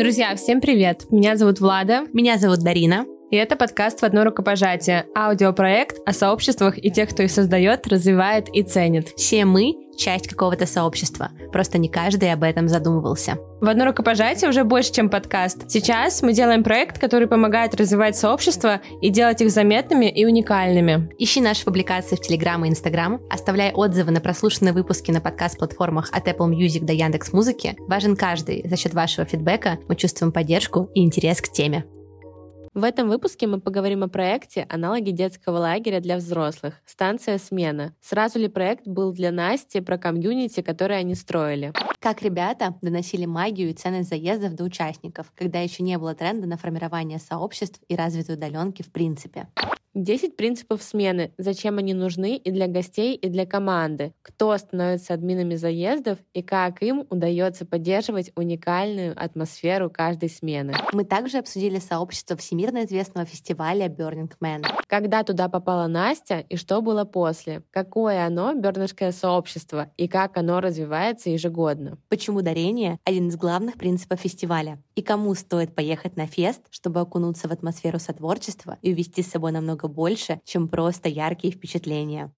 Друзья, всем привет! Меня зовут Влада. Меня зовут Дарина. И это подкаст «В одно рукопожатие» — аудиопроект о сообществах и тех, кто их создает, развивает и ценит. Все мы — часть какого-то сообщества, просто не каждый об этом задумывался. «В одно рукопожатие» уже больше, чем подкаст. Сейчас мы делаем проект, который помогает развивать сообщества и делать их заметными и уникальными. Ищи наши публикации в Телеграм и Инстаграм, оставляй отзывы на прослушанные выпуски на подкаст-платформах от Apple Music до Яндекс Музыки. Важен каждый. За счет вашего фидбэка мы чувствуем поддержку и интерес к теме. В этом выпуске мы поговорим о проекте «Аналоги детского лагеря для взрослых. Станция смена». Сразу ли проект был для Насти про комьюнити, которое они строили? Как ребята доносили магию и ценность заездов до участников, когда еще не было тренда на формирование сообществ и развитой удаленки в принципе. 10 принципов смены. Зачем они нужны и для гостей, и для команды. Кто становится админами заездов и как им удается поддерживать уникальную атмосферу каждой смены. Мы также обсудили сообщество всемирно известного фестиваля Burning Man. Когда туда попала Настя и что было после. Какое оно, бернерское сообщество, и как оно развивается ежегодно. Почему дарение — один из главных принципов фестиваля. И кому стоит поехать на фест, чтобы окунуться в атмосферу сотворчества и увезти с собой намного намного больше, чем просто яркие впечатления.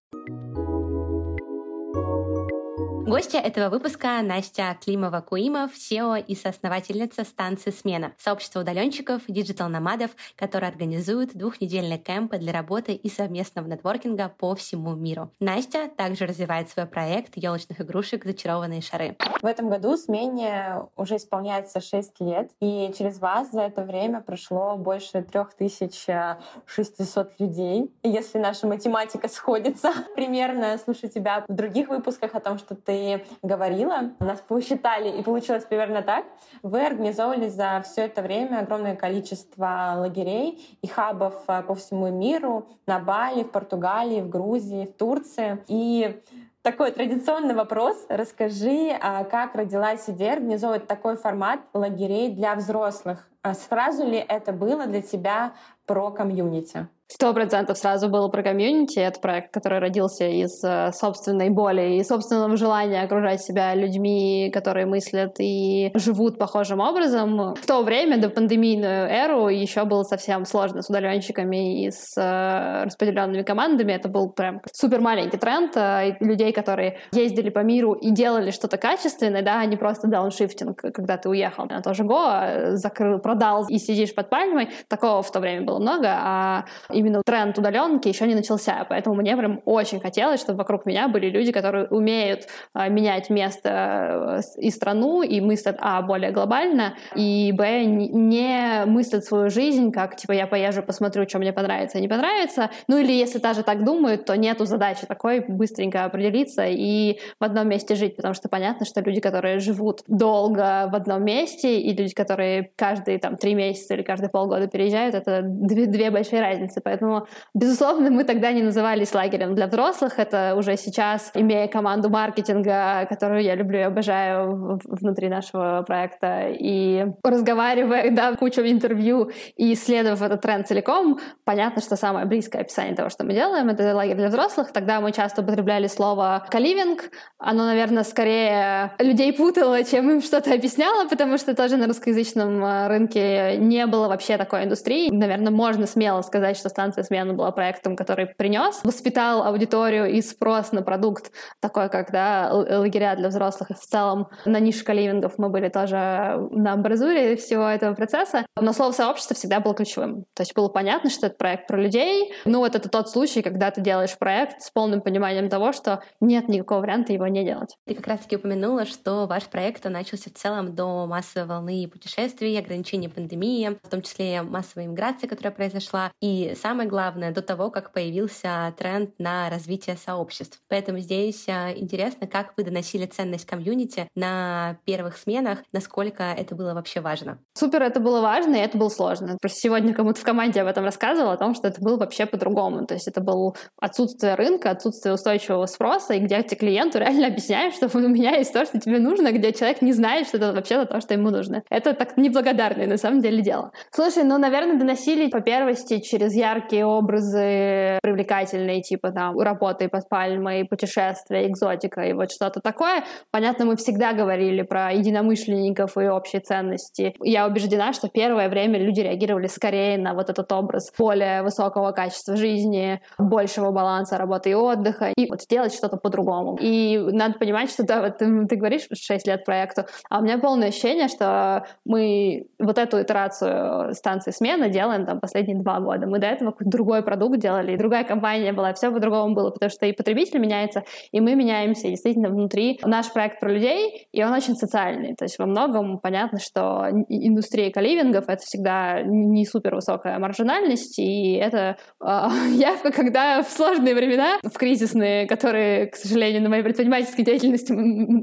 Гостья этого выпуска Настя Климова-Куимов, CEO и соосновательница станции «Смена» — сообщества удаленщиков, digital-номадов, которые организуют двухнедельные кемпы для работы и совместного нетворкинга по всему миру. Настя также развивает свой проект елочных игрушек «Зачарованные шары». В этом году «Смене» уже исполняется 6 лет, и через вас за это время прошло больше 3600 людей. И если наша математика сходится примерно, слушай тебя в других выпусках о том, что ты ты говорила, нас посчитали, и получилось примерно так. Вы организовывали за все это время огромное количество лагерей и хабов э, по всему миру, на Бали, в Португалии, в Грузии, в Турции. И такой традиционный вопрос. Расскажи, а как родилась идея организовывать такой формат лагерей для взрослых? А сразу ли это было для тебя про комьюнити? Сто процентов сразу было про комьюнити. Это проект, который родился из э, собственной боли и собственного желания окружать себя людьми, которые мыслят и живут похожим образом. В то время, до пандемийную эру, еще было совсем сложно с удаленщиками и с э, распределенными командами. Это был прям супер маленький тренд. Э, людей, которые ездили по миру и делали что-то качественное, да, а не просто дауншифтинг, когда ты уехал на то же Го, закрыл, продал и сидишь под пальмой. Такого в то время было много, а именно тренд удаленки еще не начался, поэтому мне прям очень хотелось, чтобы вокруг меня были люди, которые умеют а, менять место э, и страну, и мыслят, а, более глобально, и, б, не мыслят свою жизнь, как, типа, я поезжу, посмотрю, что мне понравится и не понравится, ну или если даже так думают, то нету задачи такой быстренько определиться и в одном месте жить, потому что понятно, что люди, которые живут долго в одном месте, и люди, которые каждые там три месяца или каждые полгода переезжают, это две, две большие разницы, Поэтому, безусловно, мы тогда не назывались лагерем для взрослых. Это уже сейчас, имея команду маркетинга, которую я люблю и обожаю внутри нашего проекта, и разговаривая, да, кучу интервью и исследовав этот тренд целиком, понятно, что самое близкое описание того, что мы делаем, это лагерь для взрослых. Тогда мы часто употребляли слово «каливинг». Оно, наверное, скорее людей путало, чем им что-то объясняло, потому что тоже на русскоязычном э, рынке не было вообще такой индустрии. Наверное, можно смело сказать, что станция смена была проектом, который принес, воспитал аудиторию и спрос на продукт такой, как да, лагеря для взрослых. И в целом на нише каливингов мы были тоже на амбразуре всего этого процесса. Но слово сообщество всегда было ключевым. То есть было понятно, что это проект про людей. Ну вот это тот случай, когда ты делаешь проект с полным пониманием того, что нет никакого варианта его не делать. Ты как раз-таки упомянула, что ваш проект начался в целом до массовой волны путешествий, ограничений пандемии, в том числе массовой иммиграции, которая произошла. И самое главное, до того, как появился тренд на развитие сообществ. Поэтому здесь а, интересно, как вы доносили ценность комьюнити на первых сменах, насколько это было вообще важно. Супер, это было важно, и это было сложно. Просто сегодня кому-то в команде об этом рассказывала, о том, что это было вообще по-другому. То есть это было отсутствие рынка, отсутствие устойчивого спроса, и где ты клиенту реально объясняешь, что у меня есть то, что тебе нужно, где человек не знает, что это вообще то, что ему нужно. Это так неблагодарное на самом деле дело. Слушай, ну, наверное, доносили по первости через я яркие образы, привлекательные, типа там работы под пальмой, путешествия, экзотика и вот что-то такое. Понятно, мы всегда говорили про единомышленников и общие ценности. Я убеждена, что первое время люди реагировали скорее на вот этот образ более высокого качества жизни, большего баланса работы и отдыха, и вот сделать что-то по-другому. И надо понимать, что да, вот ты, ты говоришь 6 лет проекту, а у меня полное ощущение, что мы вот эту итерацию станции смена делаем там последние два года. Мы до этого какой-то другой продукт делали, и другая компания была, все по-другому было, потому что и потребитель меняется, и мы меняемся. И действительно, внутри наш проект про людей, и он очень социальный. То есть во многом понятно, что индустрия каливингов — это всегда не супер высокая маржинальность, и это э, явка, когда в сложные времена, в кризисные, которые, к сожалению, на моей предпринимательской деятельности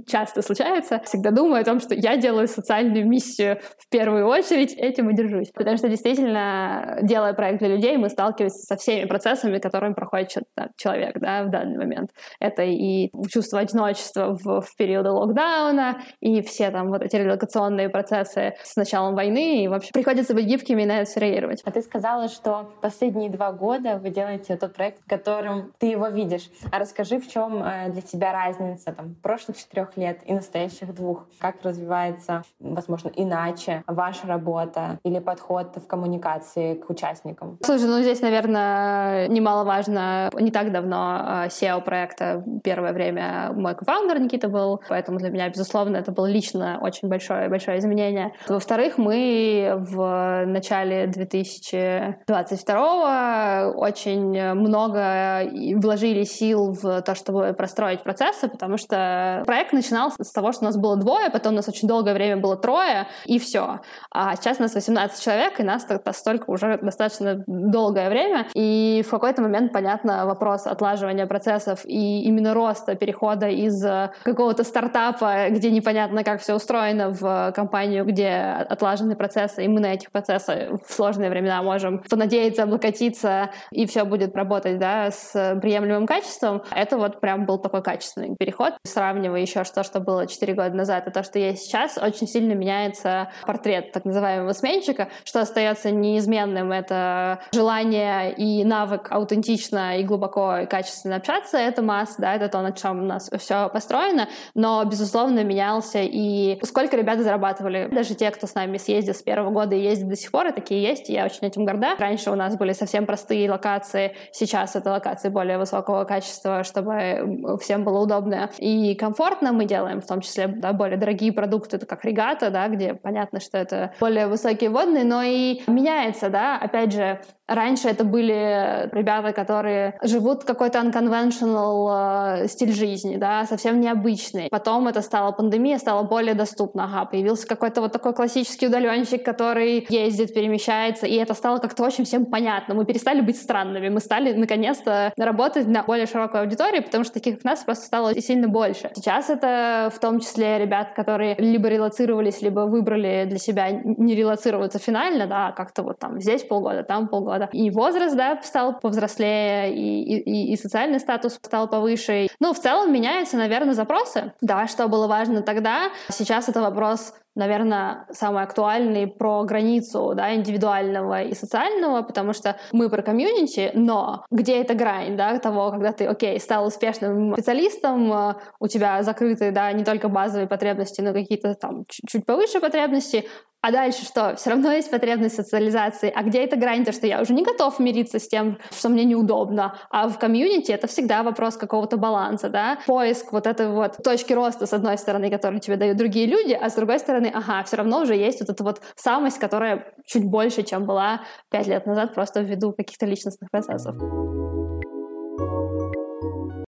часто случаются, всегда думаю о том, что я делаю социальную миссию в первую очередь, этим и держусь. Потому что действительно, делая проект для людей, мы сталкиваемся со всеми процессами, которыми проходит человек да, в данный момент. Это и чувство одиночества в, в периоды локдауна, и все там вот эти релокационные процессы с началом войны, и вообще приходится быть гибкими и на это реагировать. А ты сказала, что последние два года вы делаете тот проект, которым ты его видишь. А расскажи, в чем э, для тебя разница там, прошлых четырех лет и настоящих двух? Как развивается, возможно, иначе ваша работа или подход в коммуникации к участникам? Слушай, ну здесь, наверное, немаловажно. Не так давно SEO проекта первое время мой кофаундер Никита был, поэтому для меня, безусловно, это было лично очень большое, большое изменение. Во-вторых, мы в начале 2022 очень много вложили сил в то, чтобы простроить процессы, потому что проект начинался с того, что у нас было двое, потом у нас очень долгое время было трое, и все. А сейчас у нас 18 человек, и нас столько уже достаточно долгое время. И в какой-то момент, понятно, вопрос отлаживания процессов и именно роста, перехода из какого-то стартапа, где непонятно, как все устроено, в компанию, где отлажены процессы, и мы на этих процессах в сложные времена можем понадеяться, облокотиться, и все будет работать да, с приемлемым качеством. Это вот прям был такой качественный переход. Сравнивая еще что, что было 4 года назад, и то, что есть сейчас, очень сильно меняется портрет так называемого сменщика, что остается неизменным. Это желание и навык аутентично и глубоко и качественно общаться. Это масс, да, это то, на чем у нас все построено. Но, безусловно, менялся и сколько ребята зарабатывали. Даже те, кто с нами съездил с первого года и ездит до сих пор, и такие есть, и я очень этим горда. Раньше у нас были совсем простые локации, сейчас это локации более высокого качества, чтобы всем было удобно и комфортно. Мы делаем в том числе да, более дорогие продукты, это как регата, да, где понятно, что это более высокие водные, но и меняется, да, опять же, Раньше это были ребята, которые живут какой-то unconventional э, стиль жизни, да, совсем необычный. Потом это стала пандемия, стало более доступно. Ага, появился какой-то вот такой классический удаленщик, который ездит, перемещается, и это стало как-то очень всем понятно. Мы перестали быть странными, мы стали наконец-то работать на более широкую аудиторию, потому что таких как нас просто стало сильно больше. Сейчас это в том числе ребят, которые либо релацировались, либо выбрали для себя не релацироваться финально, да, как-то вот там здесь полгода, там полгода, года. И возраст, да, стал повзрослее, и, и, и социальный статус стал повыше. Ну, в целом меняются, наверное, запросы. Да, что было важно тогда, сейчас это вопрос наверное, самый актуальный про границу да, индивидуального и социального, потому что мы про комьюнити, но где эта грань да, того, когда ты, окей, стал успешным специалистом, у тебя закрыты да, не только базовые потребности, но какие-то там чуть повыше потребности, а дальше что? Все равно есть потребность социализации. А где эта грань, то, что я уже не готов мириться с тем, что мне неудобно. А в комьюнити это всегда вопрос какого-то баланса, да? Поиск вот этой вот точки роста, с одной стороны, которые тебе дают другие люди, а с другой стороны, ага, все равно уже есть вот эта вот самость, которая чуть больше, чем была пять лет назад, просто ввиду каких-то личностных процессов.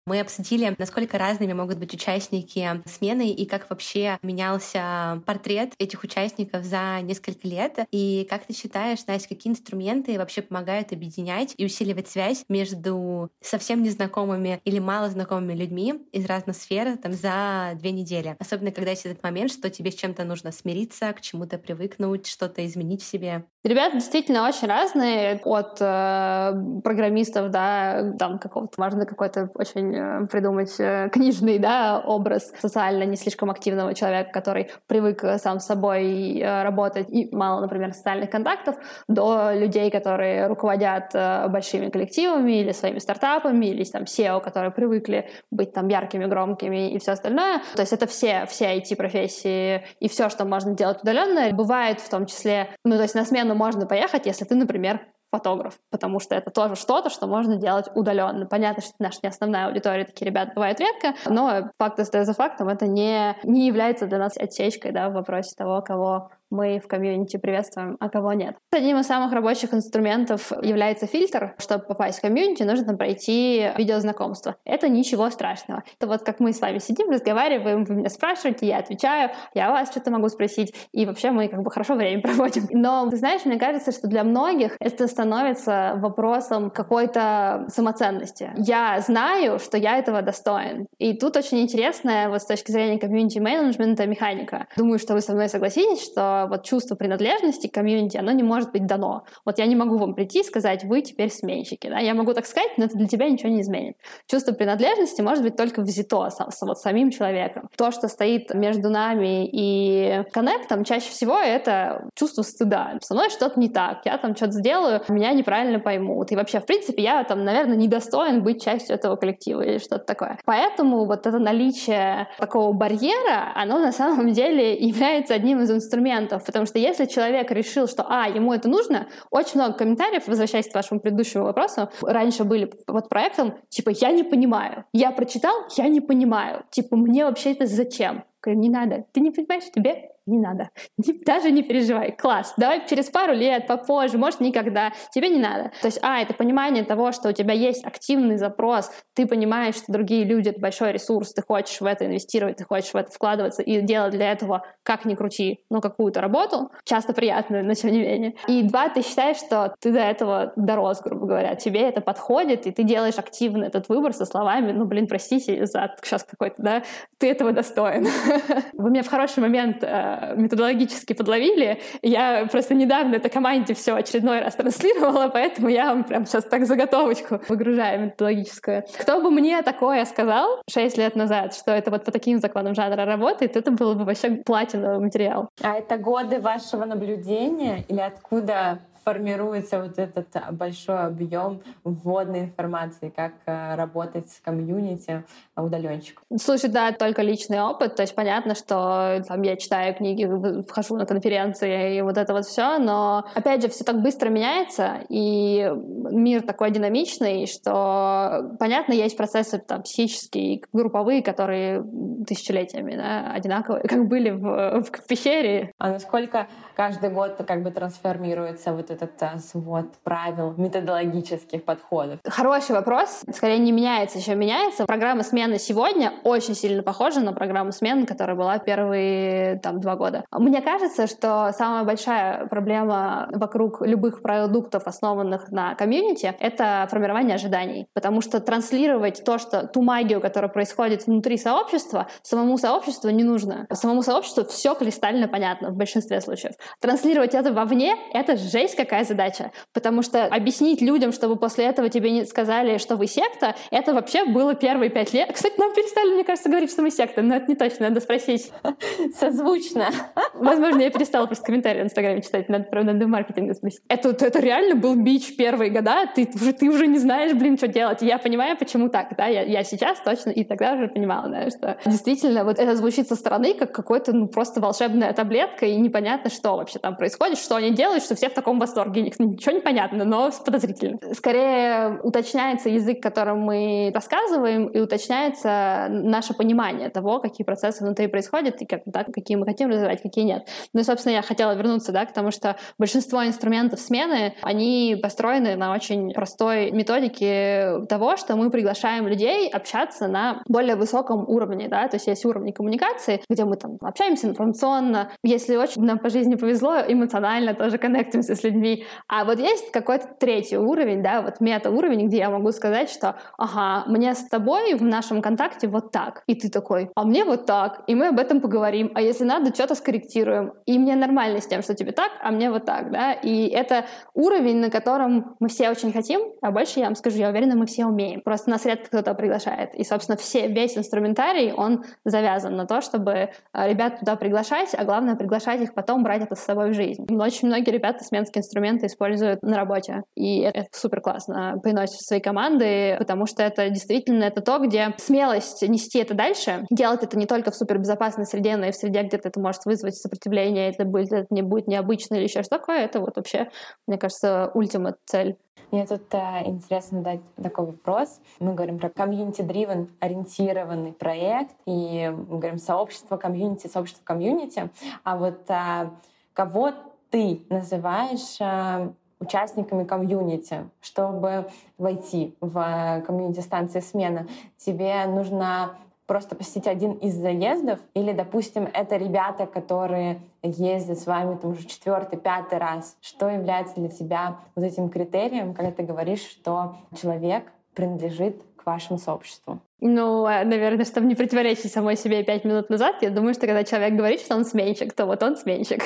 Мы обсудили, насколько разными могут быть участники смены и как вообще менялся портрет этих участников за несколько лет. И как ты считаешь, Настя, какие инструменты вообще помогают объединять и усиливать связь между совсем незнакомыми или мало знакомыми людьми из разных сфер там, за две недели? Особенно, когда есть этот момент, что тебе с чем-то нужно смириться, к чему-то привыкнуть, что-то изменить в себе. Ребята действительно очень разные, от э, программистов, да, там какого-то, важно, какой-то очень э, придумать э, книжный да, образ социально не слишком активного человека, который привык сам с собой работать и мало, например, социальных контактов, до людей, которые руководят большими коллективами или своими стартапами, или там SEO, которые привыкли быть там яркими, громкими и все остальное. То есть это все, все IT-профессии и все, что можно делать удаленно. Бывает в том числе, ну то есть на смену можно поехать, если ты, например, фотограф, потому что это тоже что-то, что можно делать удаленно. Понятно, что наша не основная аудитория, такие ребята бывают редко, но факт остается фактом, это не, не является для нас отсечкой да, в вопросе того, кого мы в комьюнити приветствуем, а кого нет. Одним из самых рабочих инструментов является фильтр. Чтобы попасть в комьюнити, нужно пройти видеознакомство. Это ничего страшного. Это вот как мы с вами сидим, разговариваем, вы меня спрашиваете, я отвечаю, я вас что-то могу спросить, и вообще мы как бы хорошо время проводим. Но, ты знаешь, мне кажется, что для многих это становится вопросом какой-то самоценности. Я знаю, что я этого достоин. И тут очень интересная вот с точки зрения комьюнити-менеджмента механика. Думаю, что вы со мной согласитесь, что вот чувство принадлежности к комьюнити, оно не может быть дано. Вот я не могу вам прийти и сказать, вы теперь сменщики. Да? Я могу так сказать, но это для тебя ничего не изменит. Чувство принадлежности может быть только взято с, с, вот самим человеком. То, что стоит между нами и коннектом, чаще всего это чувство стыда. Со мной что-то не так, я там что-то сделаю, меня неправильно поймут. И вообще, в принципе, я там, наверное, недостоин быть частью этого коллектива или что-то такое. Поэтому вот это наличие такого барьера, оно на самом деле является одним из инструментов вариантов, потому что если человек решил, что, а, ему это нужно, очень много комментариев, возвращаясь к вашему предыдущему вопросу, раньше были под проектом, типа, я не понимаю, я прочитал, я не понимаю, типа, мне вообще это зачем? Говорю, не надо, ты не понимаешь, тебе не надо. Даже не переживай. Класс. Давай через пару лет, попозже, может, никогда. Тебе не надо. То есть, а, это понимание того, что у тебя есть активный запрос, ты понимаешь, что другие люди — это большой ресурс, ты хочешь в это инвестировать, ты хочешь в это вкладываться и делать для этого, как ни крути, ну, какую-то работу, часто приятную, но тем не менее. И два, ты считаешь, что ты до этого дорос, грубо говоря, тебе это подходит, и ты делаешь активно этот выбор со словами, ну, блин, простите за сейчас какой-то, да, ты этого достоин. Вы меня в хороший момент э, методологически подловили. Я просто недавно это команде все очередной раз транслировала, поэтому я вам прям сейчас так заготовочку выгружаю методологическую. Кто бы мне такое сказал 6 лет назад, что это вот по таким законам жанра работает, это было бы вообще платиновый материал. А это годы вашего наблюдения или откуда формируется вот этот а, большой объем вводной информации, как а, работать с комьюнити а, удаленщик. Слушай, да, только личный опыт. То есть понятно, что там я читаю книги, вхожу на конференции и вот это вот все, но опять же, все так быстро меняется, и мир такой динамичный, что понятно, есть процессы там психические, групповые, которые тысячелетиями да, одинаковые, как были в, в, в пещере. А насколько каждый год как бы трансформируется вот этот а, свод правил, методологических подходов? Хороший вопрос. Скорее не меняется, еще меняется. Программа смены сегодня очень сильно похожа на программу смены, которая была первые там, два года. Мне кажется, что самая большая проблема вокруг любых продуктов, основанных на комьюнити, это формирование ожиданий. Потому что транслировать то, что ту магию, которая происходит внутри сообщества, самому сообществу не нужно. Самому сообществу все кристально понятно в большинстве случаев. Транслировать это вовне — это жесть какая задача. Потому что объяснить людям, чтобы после этого тебе не сказали, что вы секта, это вообще было первые пять лет. Кстати, нам перестали, мне кажется, говорить, что мы секта, но это не точно, надо спросить. Созвучно. Возможно, я перестала просто комментарии в Инстаграме читать, надо про надо маркетинга спросить. Это, это реально был бич первые года, ты уже, ты уже не знаешь, блин, что делать. я понимаю, почему так, да, я, я сейчас точно и тогда уже понимала, да, что действительно вот это звучит со стороны как какой-то, ну, просто волшебная таблетка, и непонятно, что вообще там происходит, что они делают, что все в таком восторге. Ничего не понятно, но подозрительно. Скорее уточняется язык, которым мы рассказываем, и уточняется наше понимание того, какие процессы внутри происходят, и как, да, какие мы хотим развивать, какие нет. Ну и, собственно, я хотела вернуться да, к тому, что большинство инструментов смены, они построены на очень простой методике того, что мы приглашаем людей общаться на более высоком уровне. Да? То есть есть уровни коммуникации, где мы там общаемся информационно. Если очень нам по жизни повезло, эмоционально тоже коннектимся с людьми людьми. А вот есть какой-то третий уровень, да, вот мета-уровень, где я могу сказать, что, ага, мне с тобой в нашем контакте вот так. И ты такой, а мне вот так. И мы об этом поговорим. А если надо, что-то скорректируем. И мне нормально с тем, что тебе так, а мне вот так, да. И это уровень, на котором мы все очень хотим, а больше я вам скажу, я уверена, мы все умеем. Просто нас редко кто-то приглашает. И, собственно, все, весь инструментарий, он завязан на то, чтобы э, ребят туда приглашать, а главное приглашать их потом, брать это с собой в жизнь. Очень многие ребята сменские инструменты используют на работе. И это супер классно приносит в свои команды, потому что это действительно это то, где смелость нести это дальше, делать это не только в супербезопасной среде, но и в среде, где это может вызвать сопротивление, это будет, это не будет необычно или еще что такое, это вот вообще, мне кажется, ultimate цель. Мне тут э, интересно задать такой вопрос. Мы говорим про community-driven ориентированный проект, и мы говорим сообщество комьюнити, сообщество комьюнити. А вот э, кого ты называешь э, участниками комьюнити, чтобы войти в комьюнити станции смена, тебе нужно просто посетить один из заездов, или, допустим, это ребята, которые ездят с вами там уже четвертый, пятый раз. Что является для тебя вот этим критерием, когда ты говоришь, что человек принадлежит к вашему сообществу? Ну, э, наверное, чтобы не противоречить самой себе пять минут назад, я думаю, что когда человек говорит, что он сменщик, то вот он сменщик.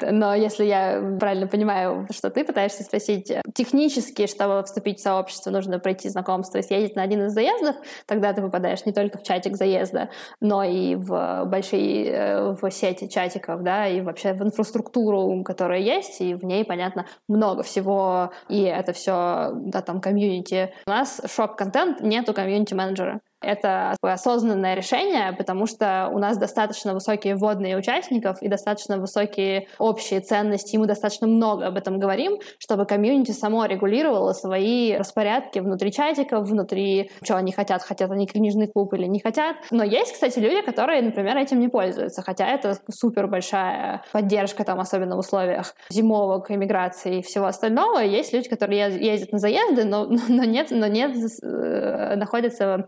Но если я правильно понимаю, что ты пытаешься спросить, э, технически, чтобы вступить в сообщество, нужно пройти знакомство и съездить на один из заездов, тогда ты попадаешь не только в чатик заезда, но и в большие э, в сети чатиков, да, и вообще в инфраструктуру, которая есть, и в ней, понятно, много всего, и это все, да, там, комьюнити. У нас шок-контент, нету комьюнити-менеджера менеджера. Это осознанное решение, потому что у нас достаточно высокие вводные участников и достаточно высокие общие ценности, и мы достаточно много об этом говорим, чтобы комьюнити само регулировало свои распорядки внутри чатиков, внутри, что они хотят, хотят они книжный клуб или не хотят. Но есть, кстати, люди, которые, например, этим не пользуются, хотя это супер большая поддержка, там, особенно в условиях зимовок, иммиграции и всего остального. Есть люди, которые ездят на заезды, но, но нет, но нет, э, находятся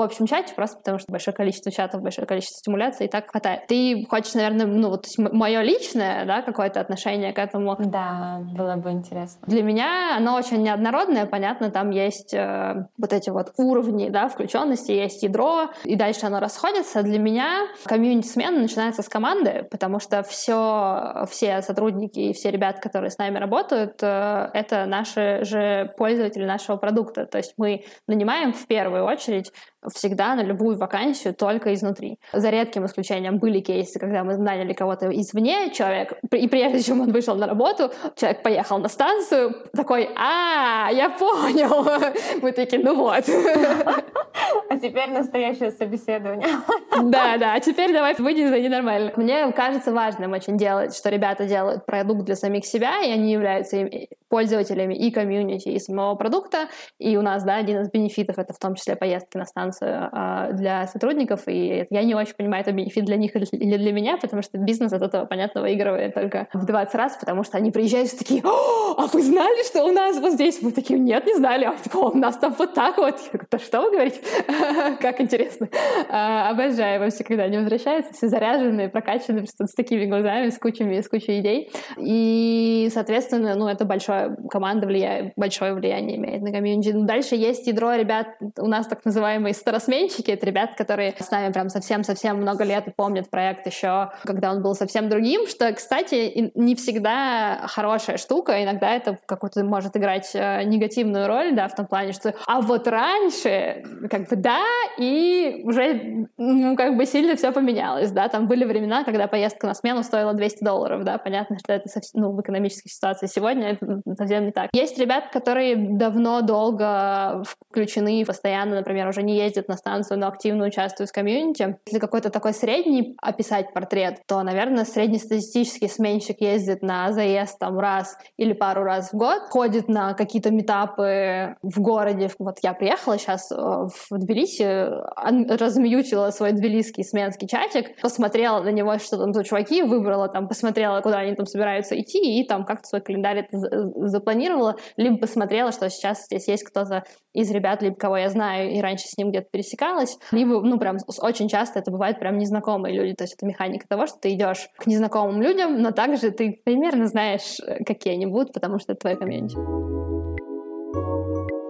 общем чате, просто потому что большое количество чатов, большое количество стимуляции, и так хватает. Ты хочешь, наверное, ну вот мое личное, да, какое-то отношение к этому? Да, было бы интересно. Для меня оно очень неоднородное, понятно, там есть э, вот эти вот уровни, да, включенности, есть ядро, и дальше оно расходится. Для меня комьюнити-смена начинается с команды, потому что все, все сотрудники и все ребята, которые с нами работают, э, это наши же пользователи нашего продукта. То есть мы нанимаем в первую очередь всегда на любую вакансию только изнутри. За редким исключением были кейсы, когда мы наняли кого-то извне, человек, и прежде чем он вышел на работу, человек поехал на станцию, такой, а, я понял. Мы такие, ну вот. А теперь настоящее собеседование. Да, да, а теперь давай выйди за ненормально. Мне кажется важным очень делать, что ребята делают продукт для самих себя, и они являются пользователями и комьюнити, и самого продукта. И у нас, да, один из бенефитов — это в том числе поездки на станцию а, для сотрудников. И я не очень понимаю, это бенефит для них или для меня, потому что бизнес от этого, понятно, выигрывает только в 20 раз, потому что они приезжают и такие, а вы знали, что у нас вот здесь? Мы такие, нет, не знали. А у нас там вот так вот. Да что вы говорите? Как интересно. А, обожаю вообще, когда они возвращаются, все заряженные, прокачанные, с такими глазами, с кучами, с кучей идей. И, соответственно, ну, это большое команда влияет, большое влияние имеет на комьюнити. Ну, дальше есть ядро ребят, у нас так называемые старосменщики, это ребят, которые с нами прям совсем-совсем много лет и помнят проект еще, когда он был совсем другим, что, кстати, не всегда хорошая штука, иногда это какую-то может играть э, негативную роль, да, в том плане, что а вот раньше, как бы, да, и уже, ну, как бы сильно все поменялось, да, там были времена, когда поездка на смену стоила 200 долларов, да, понятно, что это совсем, ну, в экономической ситуации сегодня это совсем не так. Есть ребята, которые давно, долго включены, постоянно, например, уже не ездят на станцию, но активно участвуют в комьюнити. Если какой-то такой средний описать портрет, то, наверное, среднестатистический сменщик ездит на заезд там раз или пару раз в год, ходит на какие-то метапы в городе. Вот я приехала сейчас э, в Тбилиси, размьютила свой тбилисский сменский чатик, посмотрела на него, что там за чуваки, выбрала там, посмотрела, куда они там собираются идти, и там как-то свой календарь запланировала, либо посмотрела, что сейчас здесь есть кто-то из ребят, либо кого я знаю, и раньше с ним где-то пересекалась, либо, ну, прям очень часто это бывает прям незнакомые люди, то есть это механика того, что ты идешь к незнакомым людям, но также ты примерно знаешь, э, какие они будут, потому что это твоя комьюнити.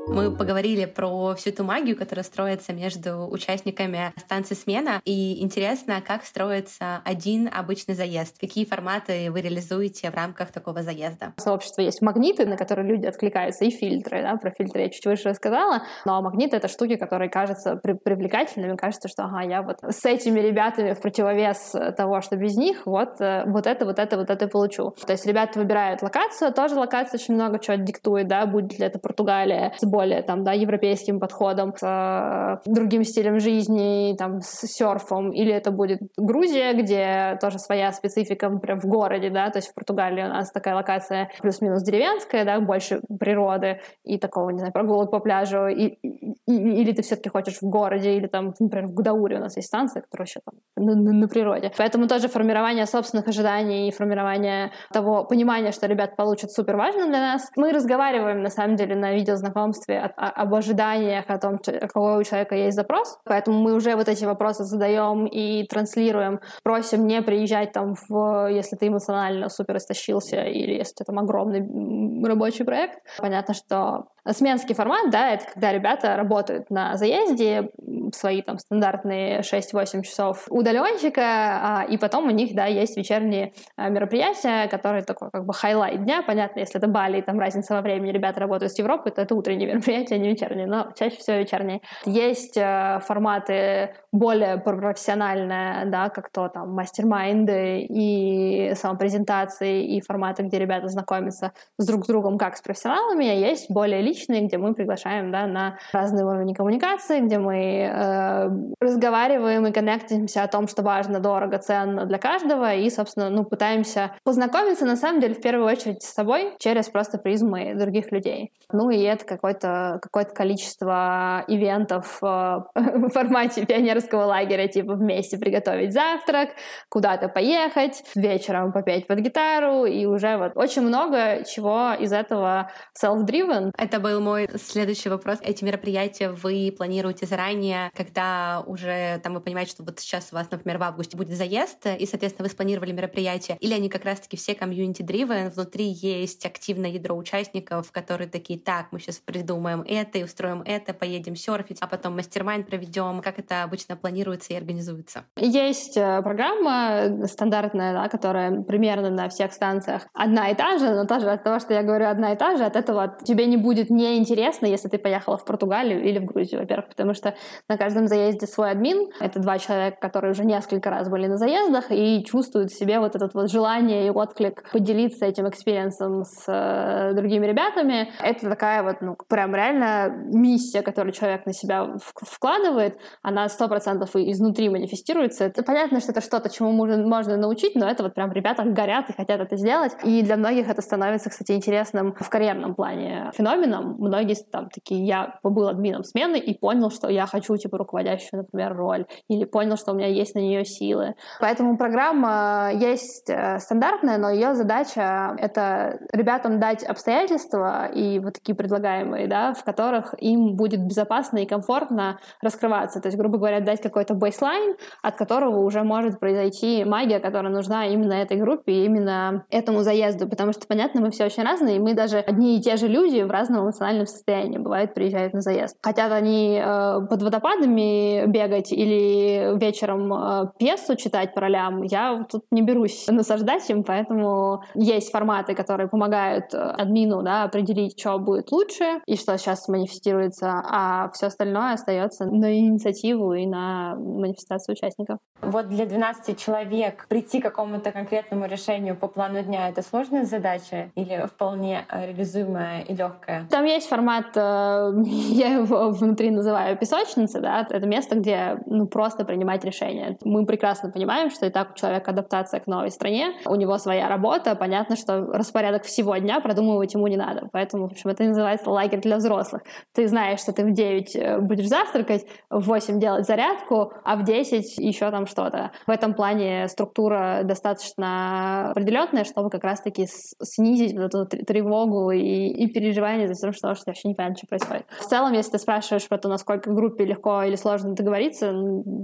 Мы поговорили про всю эту магию, которая строится между участниками станции смена. И интересно, как строится один обычный заезд. Какие форматы вы реализуете в рамках такого заезда? В сообществе есть магниты, на которые люди откликаются, и фильтры. Да? Про фильтры я чуть выше рассказала. Но магниты — это штуки, которые кажутся при привлекательными. Кажется, что ага, я вот с этими ребятами в противовес того, что без них, вот, э, вот это, вот это, вот это получу. То есть ребята выбирают локацию. Тоже локация очень много чего диктует, да, будет ли это Португалия с более там, да, европейским подходом, с э, другим стилем жизни, там, с серфом, или это будет Грузия, где тоже своя специфика прям в городе, да, то есть в Португалии у нас такая локация плюс-минус деревенская, да, больше природы и такого, не знаю, прогулок по пляжу, и, и, или ты все-таки хочешь в городе, или там, например, в Гудауре у нас есть станция, которая вообще там на, на, на природе. Поэтому тоже формирование собственных ожиданий и формирование того понимания, что ребят получат, супер важно для нас. Мы разговариваем, на самом деле, на видеознакомстве информации о, об ожиданиях, о том, какой у человека есть запрос. Поэтому мы уже вот эти вопросы задаем и транслируем. Просим не приезжать там, в, если ты эмоционально супер истощился или если у тебя там огромный рабочий проект. Понятно, что Сменский формат, да, это когда ребята работают на заезде, свои там стандартные 6-8 часов удаленщика, а, и потом у них, да, есть вечерние а, мероприятия, которые такой как бы highlight дня. Понятно, если это Бали, там разница во времени, ребята работают с Европы, то это утренние мероприятия, а не вечерние, но чаще всего вечерние. Есть э, форматы более профессиональные, да, как то там mastermind ы и самопрезентации, и форматы, где ребята знакомятся с друг с другом как с профессионалами, а есть более личные, где мы приглашаем да, на разные уровни коммуникации, где мы э, разговариваем и коннектимся о том, что важно, дорого, ценно для каждого, и, собственно, ну, пытаемся познакомиться, на самом деле, в первую очередь с собой через просто призмы других людей. Ну, и это какое-то какое количество ивентов э, в формате пионерского лагеря, типа вместе приготовить завтрак, куда-то поехать, вечером попеть под гитару, и уже вот очень много чего из этого self-driven. Это был мой следующий вопрос. Эти мероприятия вы планируете заранее, когда уже там вы понимаете, что вот сейчас у вас, например, в августе будет заезд, и, соответственно, вы спланировали мероприятие, или они как раз-таки все комьюнити-дривен, внутри есть активное ядро участников, которые такие, так, мы сейчас придумаем это и устроим это, поедем серфить, а потом мастер-майн проведем. Как это обычно планируется и организуется? Есть э, программа стандартная, да, которая примерно на всех станциях одна и та же, но тоже от того, что я говорю одна и та же, от этого тебе не будет неинтересно, если ты поехала в Португалию или в Грузию, во-первых, потому что на каждом заезде свой админ. Это два человека, которые уже несколько раз были на заездах и чувствуют в себе вот этот вот желание и отклик поделиться этим experience ом с э, другими ребятами. Это такая вот, ну, прям реально миссия, которую человек на себя вкладывает. Она сто процентов изнутри манифестируется. Это понятно, что это что-то, чему можно, можно научить, но это вот прям ребята горят и хотят это сделать. И для многих это становится, кстати, интересным в карьерном плане феноменом. Многие там такие, я побыл админом смены и понял, что я хочу, типа, руководящую, например, роль, или понял, что у меня есть на нее силы. Поэтому программа есть э, стандартная, но ее задача — это ребятам дать обстоятельства и вот такие предлагаемые, да, в которых им будет безопасно и комфортно раскрываться. То есть, грубо говоря, дать какой-то бейслайн, от которого уже может произойти магия, которая нужна именно этой группе именно этому заезду. Потому что, понятно, мы все очень разные, и мы даже одни и те же люди в разном эмоциональном состоянии, бывает, приезжают на заезд. Хотят они э, под водопадами бегать или вечером э, пьесу читать по ролям, я тут не берусь насаждать им, поэтому есть форматы, которые помогают э, админу да, определить, что будет лучше и что сейчас манифестируется, а все остальное остается на инициативу и на манифестацию участников. Вот для 12 человек прийти к какому-то конкретному решению по плану дня — это сложная задача или вполне э, реализуемая и легкая? Там есть формат, я его внутри называю песочница, да, это место, где ну, просто принимать решения. Мы прекрасно понимаем, что и так у человека адаптация к новой стране, у него своя работа, понятно, что распорядок всего дня продумывать ему не надо. Поэтому, в общем, это называется лагерь для для взрослых. Ты знаешь, что ты в 9 э, будешь завтракать, в 8 делать зарядку, а в 10 еще там что-то. В этом плане структура достаточно определенная, чтобы как раз-таки снизить вот эту тревогу и, и переживание за то, что, что вообще непонятно, что происходит. В целом, если ты спрашиваешь про то, насколько в группе легко или сложно договориться,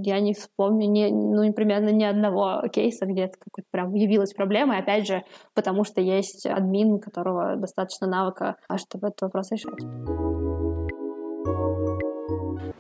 я не вспомню ни, ну, примерно ни одного кейса, где это прям явилась проблема. И опять же, потому что есть админ, у которого достаточно навыка, а чтобы этот вопрос решать.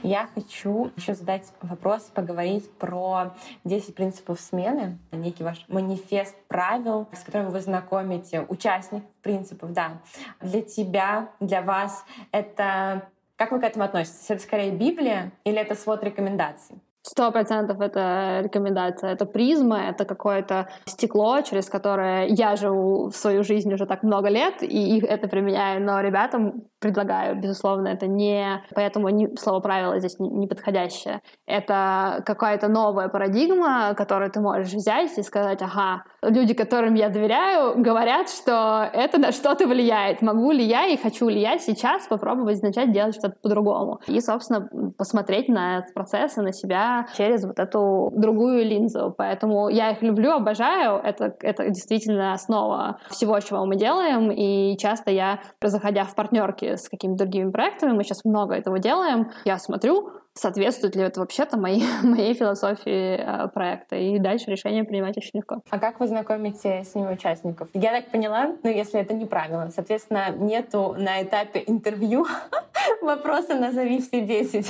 Я хочу еще задать вопрос, поговорить про 10 принципов смены, некий ваш манифест правил, с которым вы знакомите участников принципов, да. Для тебя, для вас это... Как вы к этому относитесь? Это скорее Библия или это свод рекомендаций? Сто процентов это рекомендация. Это призма, это какое-то стекло, через которое я живу в свою жизнь уже так много лет, и это применяю, но ребятам предлагаю, безусловно, это не... Поэтому не, слово «правило» здесь не подходящее. Это какая-то новая парадигма, которую ты можешь взять и сказать, ага, люди, которым я доверяю, говорят, что это на что-то влияет. Могу ли я и хочу ли я сейчас попробовать начать делать что-то по-другому? И, собственно, посмотреть на этот процесс и на себя через вот эту другую линзу. Поэтому я их люблю, обожаю. Это, это действительно основа всего, чего мы делаем. И часто я, заходя в партнерки с какими-то другими проектами, мы сейчас много этого делаем, я смотрю, соответствует ли это вообще-то моей, моей философии э, проекта, и дальше решение принимать очень легко. А как вы знакомите с ними участников? Я так поняла, ну если это неправильно, соответственно, нету на этапе интервью вопроса «назови все 10».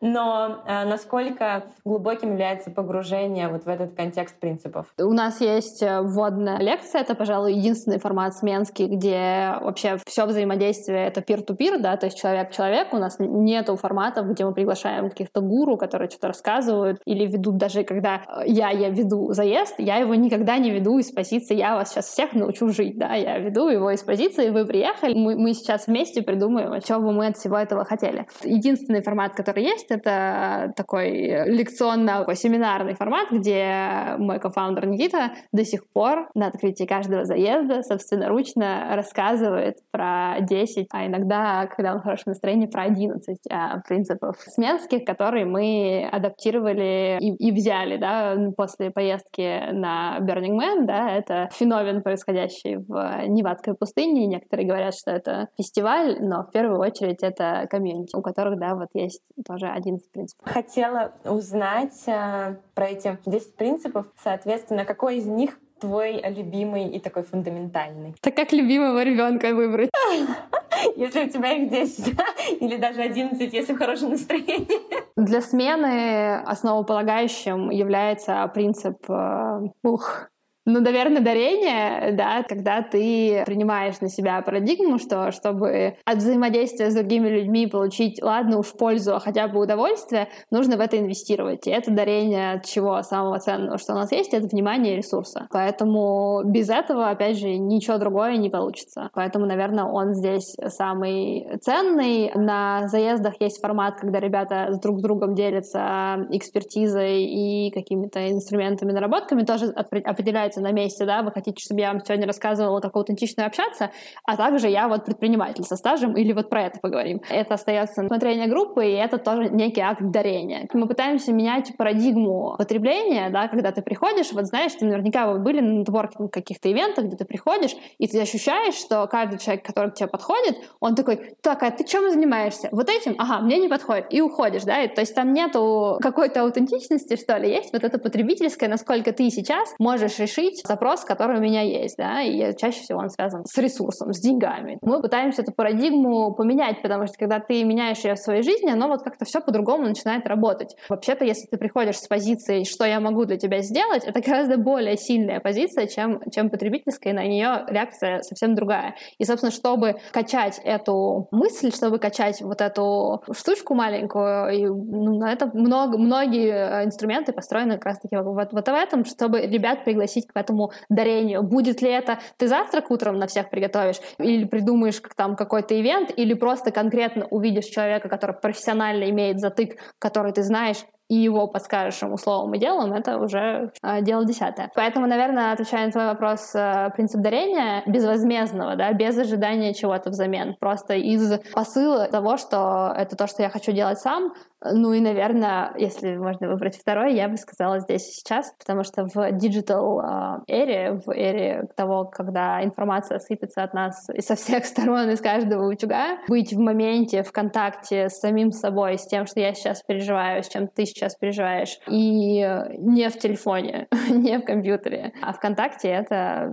Но э, насколько глубоким является погружение вот в этот контекст принципов? У нас есть э, вводная лекция, это, пожалуй, единственный формат сменский, где вообще все взаимодействие — это peer-to-peer, да, то есть человек-человек. У нас нету форматов, где мы приглашаем каких-то гуру, которые что-то рассказывают, или ведут даже, когда э, я, я веду заезд, я его никогда не веду из позиции «я вас сейчас всех научу жить», да, я веду его из позиции «вы приехали, мы, мы сейчас вместе придумаем, что бы мы от всего этого хотели». Единственный формат, который есть, это такой лекционно-семинарный формат, где мой кофаундер Никита до сих пор на открытии каждого заезда собственноручно рассказывает про 10, а иногда, когда он в хорошем настроении, про 11 а, принципов сменских, которые мы адаптировали и, и взяли да, после поездки на Burning Man. Да, это феномен, происходящий в Невадской пустыне. Некоторые говорят, что это фестиваль, но в первую очередь это комьюнити, у которых да, вот есть тоже 11 принципов. Хотела узнать э, про эти 10 принципов. Соответственно, какой из них твой любимый и такой фундаментальный? Так как любимого ребенка выбрать? Если у тебя их 10, или даже 11, если в хорошем настроении. Для смены основополагающим является принцип э, ух, ну, наверное, дарение, да, когда ты принимаешь на себя парадигму, что чтобы от взаимодействия с другими людьми получить, ладно уж пользу, а хотя бы удовольствие, нужно в это инвестировать. И это дарение от чего самого ценного, что у нас есть, это внимание и ресурсы. Поэтому без этого, опять же, ничего другое не получится. Поэтому, наверное, он здесь самый ценный. На заездах есть формат, когда ребята друг с другом делятся экспертизой и какими-то инструментами, наработками, тоже определяют получается на месте, да, вы хотите, чтобы я вам сегодня рассказывала так аутентично общаться, а также я вот предприниматель со стажем, или вот про это поговорим. Это остается на смотрение группы, и это тоже некий акт дарения. Мы пытаемся менять парадигму потребления, да, когда ты приходишь, вот знаешь, ты наверняка вы были на нетворкинг каких-то ивентах, где ты приходишь, и ты ощущаешь, что каждый человек, который к тебе подходит, он такой, так, а ты чем занимаешься? Вот этим? Ага, мне не подходит. И уходишь, да, и, то есть там нету какой-то аутентичности, что ли, есть вот это потребительское, насколько ты сейчас можешь решить решить запрос, который у меня есть, да, и чаще всего он связан с ресурсом, с деньгами. Мы пытаемся эту парадигму поменять, потому что когда ты меняешь ее в своей жизни, оно вот как-то все по-другому начинает работать. Вообще-то, если ты приходишь с позицией, что я могу для тебя сделать, это гораздо более сильная позиция, чем, чем потребительская, и на нее реакция совсем другая. И, собственно, чтобы качать эту мысль, чтобы качать вот эту штучку маленькую, и, ну, на это много, многие инструменты построены как раз-таки вот, вот в этом, чтобы ребят пригласить к этому дарению. Будет ли это ты завтрак утром на всех приготовишь, или придумаешь как там какой-то ивент, или просто конкретно увидишь человека, который профессионально имеет затык, который ты знаешь, и его подскажешь ему словом и делом, это уже э, дело десятое. Поэтому, наверное, отвечая на твой вопрос, э, принцип дарения безвозмездного, да, без ожидания чего-то взамен, просто из посыла того, что это то, что я хочу делать сам, ну и, наверное, если можно выбрать второй, я бы сказала здесь и сейчас, потому что в digital эре, в эре того, когда информация сыпется от нас со всех сторон, из каждого утюга, быть в моменте, в контакте с самим собой, с тем, что я сейчас переживаю, с чем ты сейчас переживаешь, и не в телефоне, не в компьютере, а в контакте — это,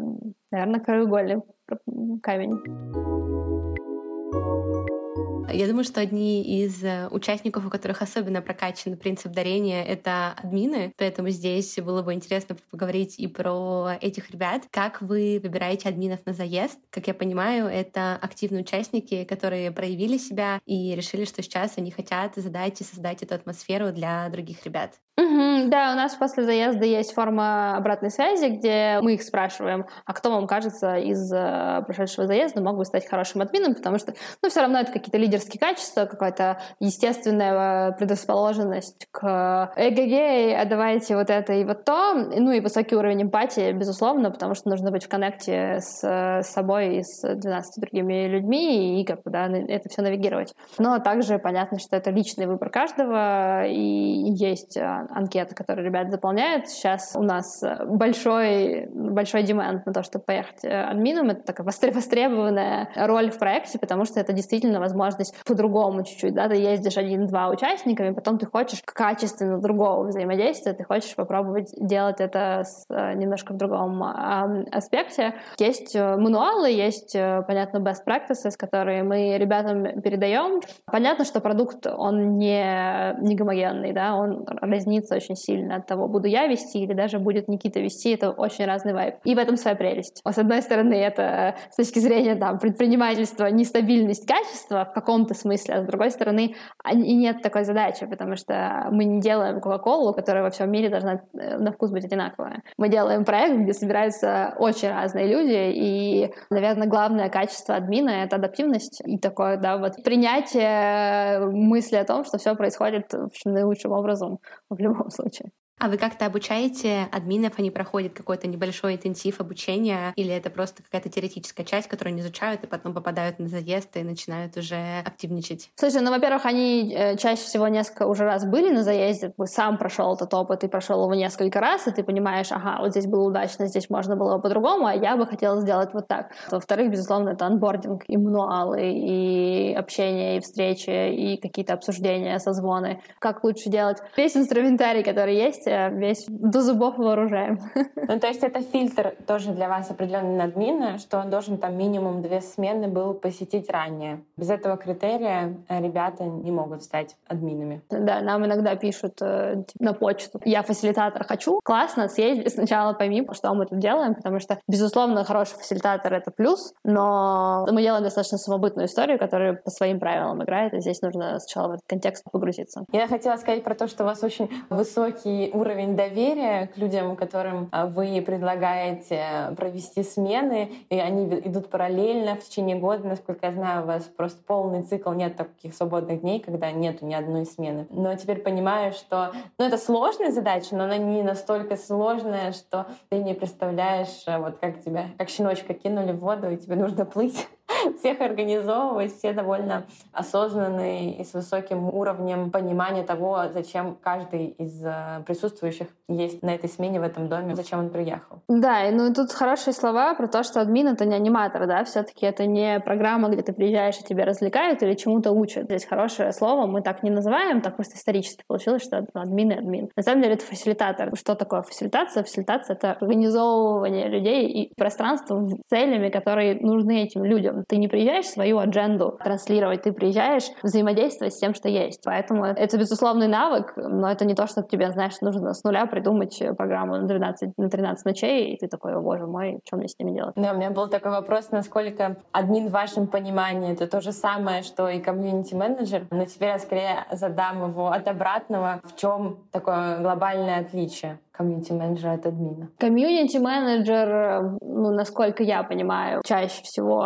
наверное, краеугольный камень. Я думаю, что одни из э, участников, у которых особенно прокачан принцип дарения, это админы, поэтому здесь было бы интересно поговорить и про этих ребят. Как вы выбираете админов на заезд? Как я понимаю, это активные участники, которые проявили себя и решили, что сейчас они хотят задать и создать эту атмосферу для других ребят. Угу, да, у нас после заезда есть форма обратной связи, где мы их спрашиваем, а кто вам кажется из э, прошедшего заезда мог бы стать хорошим админом, потому что, ну, все равно это какие-то лидерские качества, какая-то естественная предрасположенность к эгегей, а давайте вот это и вот то, ну и высокий уровень эмпатии, безусловно, потому что нужно быть в коннекте с, с собой и с 12 другими людьми и как бы, да, это все навигировать. Но также понятно, что это личный выбор каждого, и есть а, анкеты, которые ребята заполняют. Сейчас у нас э, большой, большой демант на то, чтобы поехать э, админом. Это такая востребованная роль в проекте, потому что это действительно возможность по-другому чуть-чуть. Да? Ты ездишь один-два участниками, потом ты хочешь качественно другого взаимодействия, ты хочешь попробовать делать это с, э, немножко в другом аспекте. Есть мануалы, есть, понятно, best practices, которые мы ребятам передаем. Понятно, что продукт, он не, не гомогенный, да, он разнится разнится очень сильно от того, буду я вести или даже будет Никита вести. Это очень разный вайб. И в этом своя прелесть. С одной стороны, это с точки зрения там, предпринимательства нестабильность качества в каком-то смысле, а с другой стороны, и нет такой задачи, потому что мы не делаем Кока-Колу, которая во всем мире должна э, на вкус быть одинаковая. Мы делаем проект, где собираются очень разные люди, и, наверное, главное качество админа — это адаптивность и такое, да, вот принятие мысли о том, что все происходит наилучшим образом в любом любом случае. А вы как-то обучаете админов, они проходят какой-то небольшой интенсив обучения, или это просто какая-то теоретическая часть, которую они изучают и потом попадают на заезд и начинают уже активничать? Слушай, ну, во-первых, они э, чаще всего несколько уже раз были на заезде, сам прошел этот опыт, и прошел его несколько раз, и ты понимаешь, ага, вот здесь было удачно, здесь можно было по-другому, а я бы хотела сделать вот так. Во-вторых, безусловно, это анбординг, и мануалы, и общение, и встречи, и какие-то обсуждения, созвоны. Как лучше делать? Весь инструментарий, который есть, весь до зубов вооружаем. Ну, то есть это фильтр тоже для вас определенный на админа, что он должен там минимум две смены был посетить ранее. Без этого критерия э, ребята не могут стать админами. Да, нам иногда пишут э, на почту. Я фасилитатор хочу. Классно, съезди сначала пойми, что мы тут делаем, потому что, безусловно, хороший фасилитатор — это плюс, но мы делаем достаточно самобытную историю, которая по своим правилам играет, и здесь нужно сначала в этот контекст погрузиться. Я хотела сказать про то, что у вас очень высокий уровень доверия к людям, которым а, вы предлагаете провести смены, и они идут параллельно в течение года. Насколько я знаю, у вас просто полный цикл, нет таких свободных дней, когда нету ни одной смены. Но теперь понимаю, что ну, это сложная задача, но она не настолько сложная, что ты не представляешь, а, вот как тебя, как щеночка кинули в воду, и тебе нужно плыть всех организовывать, все довольно осознанные и с высоким уровнем понимания того, зачем каждый из э, присутствующих есть на этой смене в этом доме, зачем он приехал. Да, ну и тут хорошие слова про то, что админ — это не аниматор, да, все таки это не программа, где ты приезжаешь и тебя развлекают или чему-то учат. Здесь хорошее слово, мы так не называем, так просто исторически получилось, что админ и админ. На самом деле это фасилитатор. Что такое фасилитация? Фасилитация — это организовывание людей и пространства целями, которые нужны этим людям. Ты не приезжаешь свою адженду транслировать, ты приезжаешь взаимодействовать с тем, что есть. Поэтому это безусловный навык, но это не то, что тебе, знаешь, нужно с нуля придумать программу на 12, на 13 ночей, и ты такой, о боже мой, что мне с ними делать? Да, у меня был такой вопрос, насколько админ в вашем понимании это то же самое, что и комьюнити-менеджер, но теперь я скорее задам его от обратного. В чем такое глобальное отличие? Комьюнити-менеджера от админа? Комьюнити-менеджер, ну, насколько я понимаю, чаще всего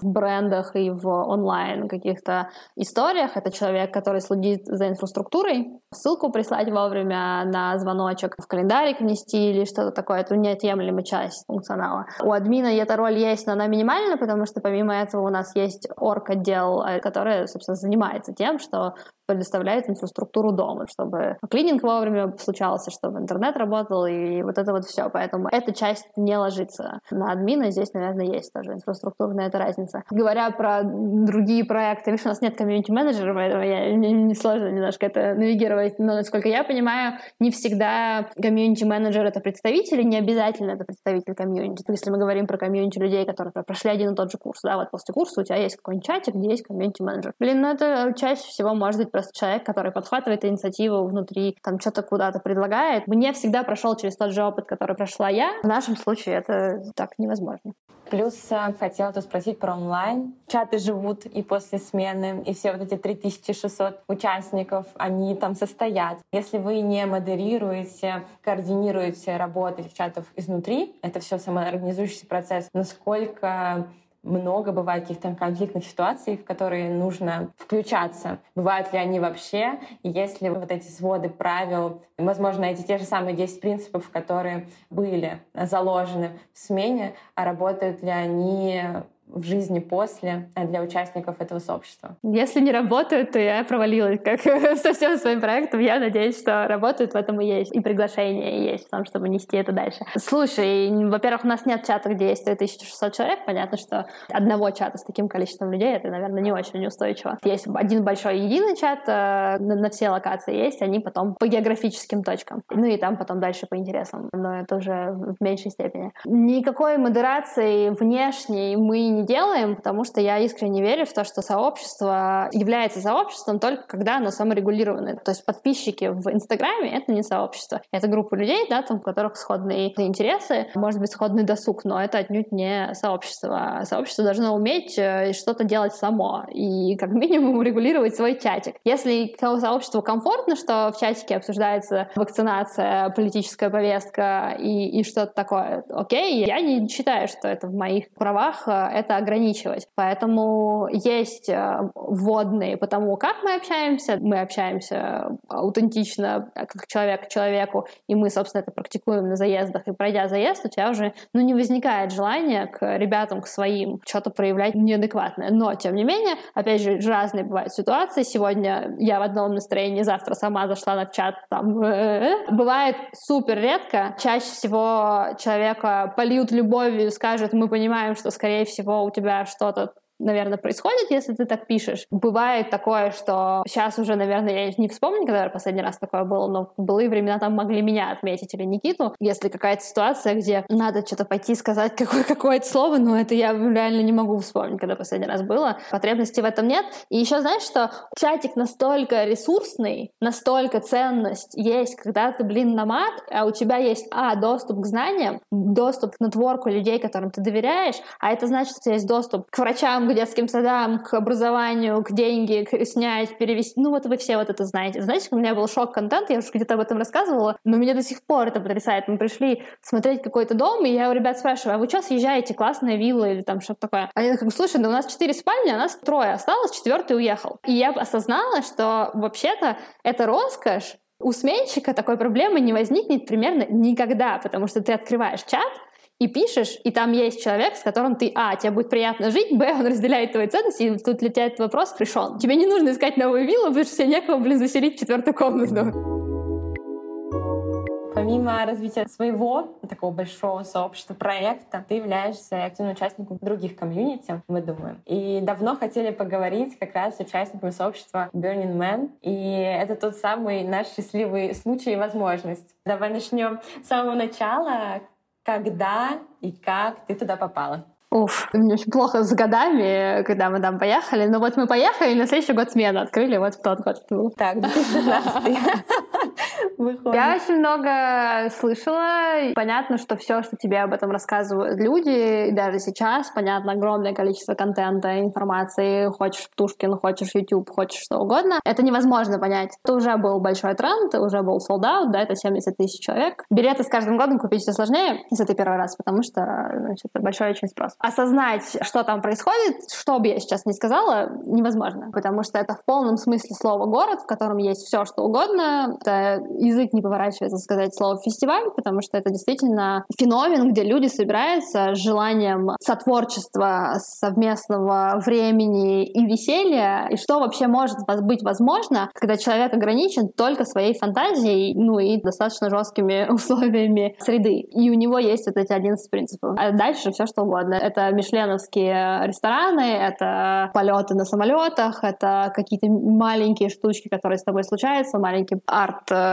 в брендах и в онлайн каких-то историях это человек, который следит за инфраструктурой, ссылку прислать вовремя на звоночек, в календарик внести или что-то такое. Это неотъемлемая часть функционала. У админа эта роль есть, но она минимальна, потому что помимо этого у нас есть орг-отдел, э, который, собственно, занимается тем, что предоставляет инфраструктуру дома, чтобы клининг вовремя случался, чтобы интернет работал и вот это вот все. Поэтому эта часть не ложится на админа. Здесь, наверное, есть тоже инфраструктурная эта разница. Говоря про другие проекты, видишь, у нас нет комьюнити-менеджера, поэтому я, мне не сложно немножко это навигировать. Но, насколько я понимаю, не всегда комьюнити-менеджер — это представитель, и не обязательно это представитель комьюнити. Если мы говорим про комьюнити людей, которые прошли один и тот же курс, да, вот после курса у тебя есть какой-нибудь чатик, где есть комьюнити-менеджер. Блин, ну это чаще всего может просто человек, который подхватывает инициативу внутри, там что-то куда-то предлагает. Не всегда прошел через тот же опыт, который прошла я. В нашем случае это так невозможно. Плюс э, хотела тут спросить про онлайн. Чаты живут и после смены, и все вот эти 3600 участников, они там состоят. Если вы не модерируете, координируете работу чатов изнутри, это все самоорганизующийся процесс, насколько много бывает каких-то конфликтных ситуаций, в которые нужно включаться. Бывают ли они вообще? И ли вот эти своды правил, возможно, эти те же самые 10 принципов, которые были заложены в смене, а работают ли они в жизни после э, для участников этого сообщества? Если не работают, то я провалилась, как со всем своим проектом. Я надеюсь, что работают, в этом и есть. И приглашение есть в том, чтобы нести это дальше. Слушай, во-первых, у нас нет чата, где есть 1600 человек. Понятно, что одного чата с таким количеством людей, это, наверное, не очень устойчиво. Есть один большой единый чат, э, на все локации есть, они потом по географическим точкам. Ну и там потом дальше по интересам. Но это уже в меньшей степени. Никакой модерации внешней мы не делаем, потому что я искренне верю в то, что сообщество является сообществом только когда оно саморегулированное. То есть подписчики в Инстаграме — это не сообщество. Это группа людей, да, там, у которых сходные интересы, может быть, сходный досуг, но это отнюдь не сообщество. Сообщество должно уметь э, что-то делать само и как минимум регулировать свой чатик. Если сообществу комфортно, что в чатике обсуждается вакцинация, политическая повестка и, и что-то такое, окей, я не считаю, что это в моих правах, э, это это ограничивать. Поэтому есть э, вводные по тому, как мы общаемся. Мы общаемся аутентично, э, как человек к человеку, и мы, собственно, это практикуем на заездах. И пройдя заезд, у тебя уже ну, не возникает желания к ребятам, к своим, что-то проявлять неадекватное. Но, тем не менее, опять же, разные бывают ситуации. Сегодня я в одном настроении, завтра сама зашла на чат, там, э, бывает супер редко. Чаще всего человека польют любовью, скажут, мы понимаем, что, скорее всего, у тебя что-то наверное, происходит, если ты так пишешь. Бывает такое, что сейчас уже, наверное, я не вспомню, когда последний раз такое было, но в былые времена там могли меня отметить или Никиту, если какая-то ситуация, где надо что-то пойти сказать какое- какое-то слово, но это я реально не могу вспомнить, когда последний раз было. Потребности в этом нет. И еще знаешь, что чатик настолько ресурсный, настолько ценность есть, когда ты, блин, намат, а у тебя есть, а, доступ к знаниям, доступ к нетворку людей, которым ты доверяешь, а это значит, что у тебя есть доступ к врачам, к детским садам, к образованию, к деньги, к снять, перевести. Ну вот вы все вот это знаете. Знаете, у меня был шок-контент, я уже где-то об этом рассказывала, но меня до сих пор это потрясает. Мы пришли смотреть какой-то дом, и я у ребят спрашиваю, а вы что съезжаете, классная вилла или там что-то такое? Я как, слушай, да у нас четыре спальни, а нас трое осталось, четвертый уехал. И я осознала, что вообще-то это роскошь, у сменщика такой проблемы не возникнет примерно никогда, потому что ты открываешь чат, и пишешь, и там есть человек, с которым ты, а, тебе будет приятно жить, б, он разделяет твои ценности, и тут для вопрос решен. Тебе не нужно искать новую виллу, потому что тебе некого, блин, заселить в четвертую комнату. Помимо развития своего такого большого сообщества проекта, ты являешься активным участником других комьюнити, мы думаем. И давно хотели поговорить как раз с участниками сообщества Burning Man. И это тот самый наш счастливый случай и возможность. Давай начнем с самого начала. Когда и как ты туда попала? Уф, мне очень плохо с годами, когда мы там поехали. Но вот мы поехали, и на следующий год смену открыли, вот в тот год был. Так, 2016. выходит. Я очень много слышала. Понятно, что все, что тебе об этом рассказывают люди, даже сейчас, понятно, огромное количество контента, информации. Хочешь Птушкин, хочешь YouTube, хочешь что угодно. Это невозможно понять. Это уже был большой тренд, уже был out, да, это 70 тысяч человек. Билеты с каждым годом купить все сложнее, если ты первый раз, потому что значит, большой очень спрос. Осознать, что там происходит, что бы я сейчас не сказала, невозможно, потому что это в полном смысле слова город, в котором есть все, что угодно. Это язык не поворачивается сказать слово фестиваль, потому что это действительно феномен, где люди собираются с желанием сотворчества, совместного времени и веселья. И что вообще может быть возможно, когда человек ограничен только своей фантазией, ну и достаточно жесткими условиями среды. И у него есть вот эти 11 принципов. А дальше все что угодно. Это мишленовские рестораны, это полеты на самолетах, это какие-то маленькие штучки, которые с тобой случаются, маленький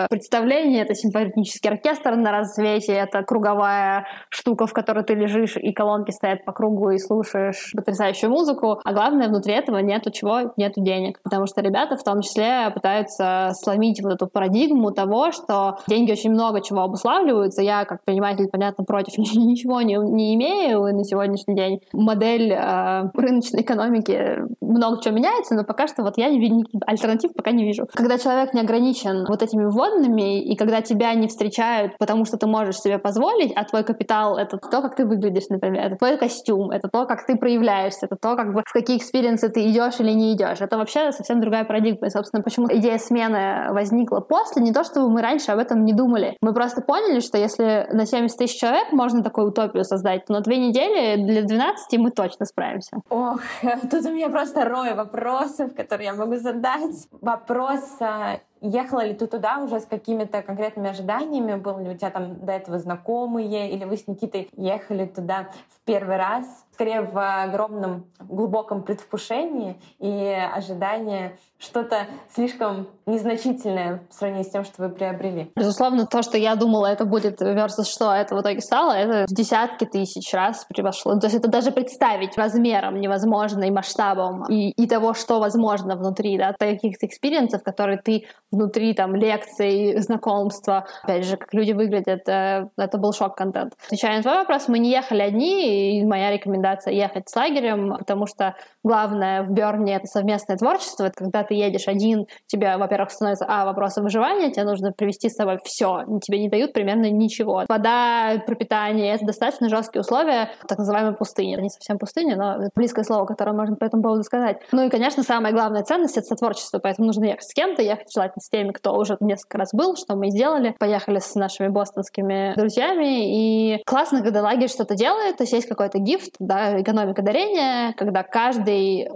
арт-представление, это симфонический оркестр на рассвете, это круговая штука, в которой ты лежишь, и колонки стоят по кругу, и слушаешь потрясающую музыку. А главное, внутри этого нету чего? Нету денег. Потому что ребята в том числе пытаются сломить вот эту парадигму того, что деньги очень много чего обуславливаются. Я, как предприниматель, понятно, против ничего не, не имею на сегодняшний день. Модель э, рыночной экономики много чего меняется, но пока что вот я не альтернатив пока не вижу. Когда человек не ограничен вот этими вводными, и когда тебя не встречают, потому что ты можешь себе позволить, а твой капитал — это то, как ты выглядишь, например, это твой костюм, это то, как ты проявляешься, это то, как бы в какие experience ы ты идешь или не идешь. Это вообще совсем другая парадигма. И, собственно, почему идея смены возникла после, не то, чтобы мы раньше об этом не думали. Мы просто поняли, что если на 70 тысяч человек можно такую утопию создать, то на две недели для 12 мы точно справимся. Ох, тут у меня просто рой вопросов, которые я могу задать. Вопрос а, Ехала ли ты туда уже с какими-то конкретными ожиданиями? Был ли у тебя там до этого знакомые? Или вы с Никитой ехали туда в первый раз? Скорее в огромном, глубоком предвкушении и ожидании что-то слишком незначительное в сравнении с тем, что вы приобрели. Безусловно, то, что я думала, это будет versus что это в итоге стало, это в десятки тысяч раз превошло. То есть это даже представить размером невозможно и масштабом, и, и того, что возможно внутри, да, таких experience ов, которые ты внутри там лекций, знакомства, опять же, как люди выглядят, это, это был шок-контент. Отвечая на твой вопрос, мы не ехали одни, и моя рекомендация ехать с лагерем, потому что главное в Берне — это совместное творчество, это когда ты едешь один, тебя, во-первых, становится, а, вопросы выживания, тебе нужно привести с собой все, тебе не дают примерно ничего. Вода, пропитание — это достаточно жесткие условия так называемой пустыни. Это не совсем пустыня, но это близкое слово, которое можно по этому поводу сказать. Ну и, конечно, самая главная ценность — это сотворчество, поэтому нужно ехать с кем-то, ехать желательно с теми, кто уже несколько раз был, что мы сделали. Поехали с нашими бостонскими друзьями, и классно, когда лагерь что-то делает, то есть есть какой-то гифт, да, экономика дарения, когда каждый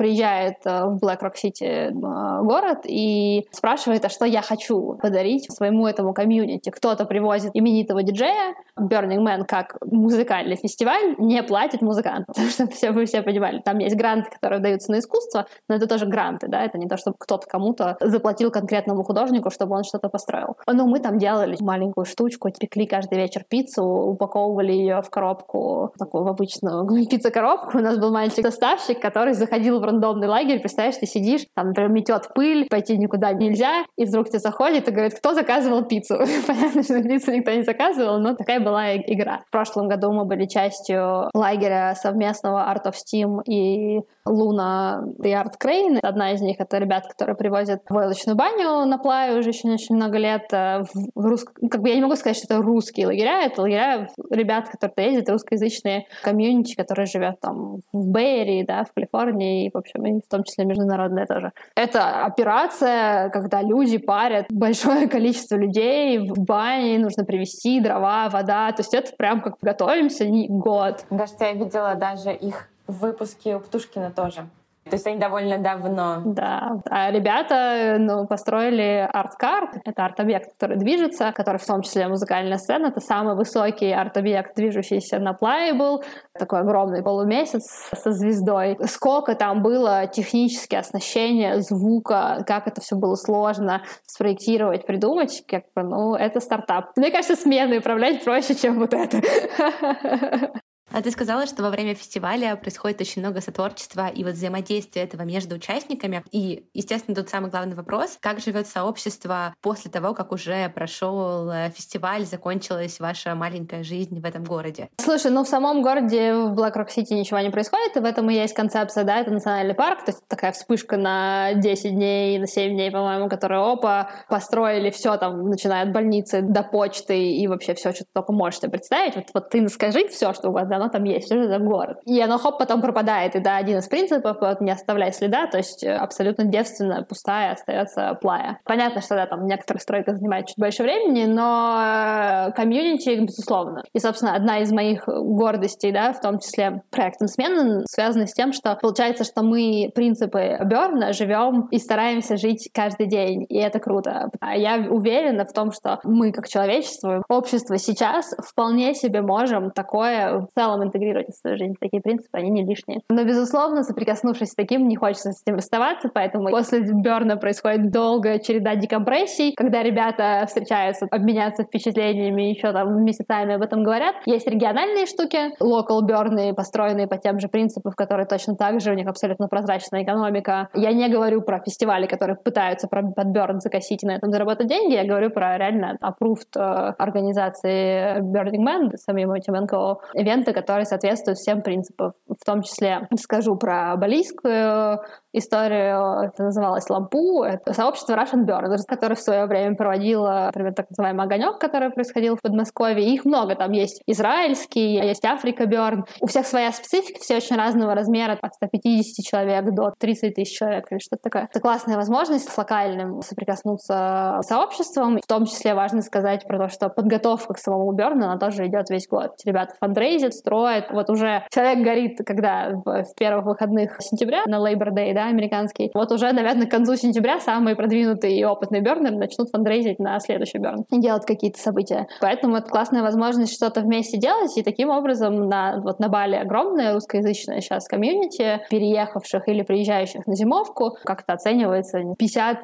приезжает э, в Black Rock City э, город и спрашивает, а что я хочу подарить своему этому комьюнити. Кто-то привозит именитого диджея, Burning Man как музыкальный фестиваль не платит музыкантам, потому что все, вы все понимали, там есть гранты, которые даются на искусство, но это тоже гранты, да, это не то, чтобы кто-то кому-то заплатил конкретному художнику, чтобы он что-то построил. Но мы там делали маленькую штучку, пекли каждый вечер пиццу, упаковывали ее в коробку, такую в обычную пиццу-коробку. У нас был маленький доставщик, который заходил в рандомный лагерь, представляешь, ты сидишь, там, например, метет пыль, пойти никуда нельзя, и вдруг тебе заходит и говорит, кто заказывал пиццу? Понятно, что пиццу никто не заказывал, но такая была игра. В прошлом году мы были частью лагеря совместного Art of Steam и Луна и Art Crane. Одна из них — это ребят, которые привозят войлочную баню на плаве уже очень, очень много лет. Э, в рус... Как бы я не могу сказать, что это русские лагеря, это лагеря ребят, которые ездят, русскоязычные комьюнити, которые живет там в Bay Area, да, в Калифорнии, и, общем, и в том числе международные тоже. Это операция, когда люди парят большое количество людей в бане, нужно привезти дрова, вода, то есть это прям как готовимся год. Кажется, я видела даже их в выпуске у Птушкина тоже. То есть они довольно давно. Да. А ребята ну, построили арт-карт. Это арт-объект, который движется, который в том числе музыкальная сцена. Это самый высокий арт-объект, движущийся на Playable. Такой огромный полумесяц со звездой. Сколько там было технически оснащения, звука, как это все было сложно спроектировать, придумать. Как бы, ну, это стартап. Мне кажется, смены управлять проще, чем вот это. А ты сказала, что во время фестиваля происходит очень много сотворчества и вот взаимодействия этого между участниками. И, естественно, тут самый главный вопрос, как живет сообщество после того, как уже прошел э, фестиваль, закончилась ваша маленькая жизнь в этом городе? Слушай, ну в самом городе в Black Rock City ничего не происходит, и в этом и есть концепция, да, это национальный парк, то есть такая вспышка на 10 дней, на 7 дней, по-моему, которая, опа, построили все там, начиная от больницы до почты и вообще все, что ты только можешь себе представить. Вот, вот ты скажи все, что у вас, оно там есть, что это город. И оно хоп потом пропадает, и да, один из принципов, вот, не оставляй следа, то есть э, абсолютно девственно, пустая остается плая. Понятно, что да, там некоторые стройка занимает чуть больше времени, но э, комьюнити, безусловно. И, собственно, одна из моих гордостей, да, в том числе проектом смены, связана с тем, что получается, что мы принципы Берна живем и стараемся жить каждый день, и это круто. А я уверена в том, что мы, как человечество, общество сейчас вполне себе можем такое в целом интегрировать в свою жизнь. Такие принципы, они не лишние. Но, безусловно, соприкоснувшись с таким, не хочется с этим расставаться, поэтому после Берна происходит долгая череда декомпрессий, когда ребята встречаются, обменяться впечатлениями, еще там месяцами об этом говорят. Есть региональные штуки, local берны, построенные по тем же принципам, которые точно так же, у них абсолютно прозрачная экономика. Я не говорю про фестивали, которые пытаются под Берн закосить и на этом заработать деньги, я говорю про реально approved э, организации Burning Man, самим этим НКО, ивенты, которые соответствуют всем принципам, в том числе скажу про балийскую историю, это называлось «Лампу», это сообщество Russian Burn, которое в свое время проводило, например, так называемый «Огонек», который происходил в Подмосковье. Их много, там есть израильский, есть Африка Burn. У всех своя специфика, все очень разного размера, от 150 человек до 30 тысяч человек или что-то такое. Это классная возможность с локальным соприкоснуться с сообществом. В том числе важно сказать про то, что подготовка к самому Берну, она тоже идет весь год. Ребята фандрейзят, строят. Вот уже человек горит, когда в первых выходных сентября на Labor Day, да, американский. Вот уже, наверное, к концу сентября самые продвинутые и опытные бернеры начнут фандрейзить на следующий берн и делать какие-то события. Поэтому это классная возможность что-то вместе делать, и таким образом на, вот на Бали огромное русскоязычное сейчас комьюнити, переехавших или приезжающих на зимовку, как-то оценивается 50-70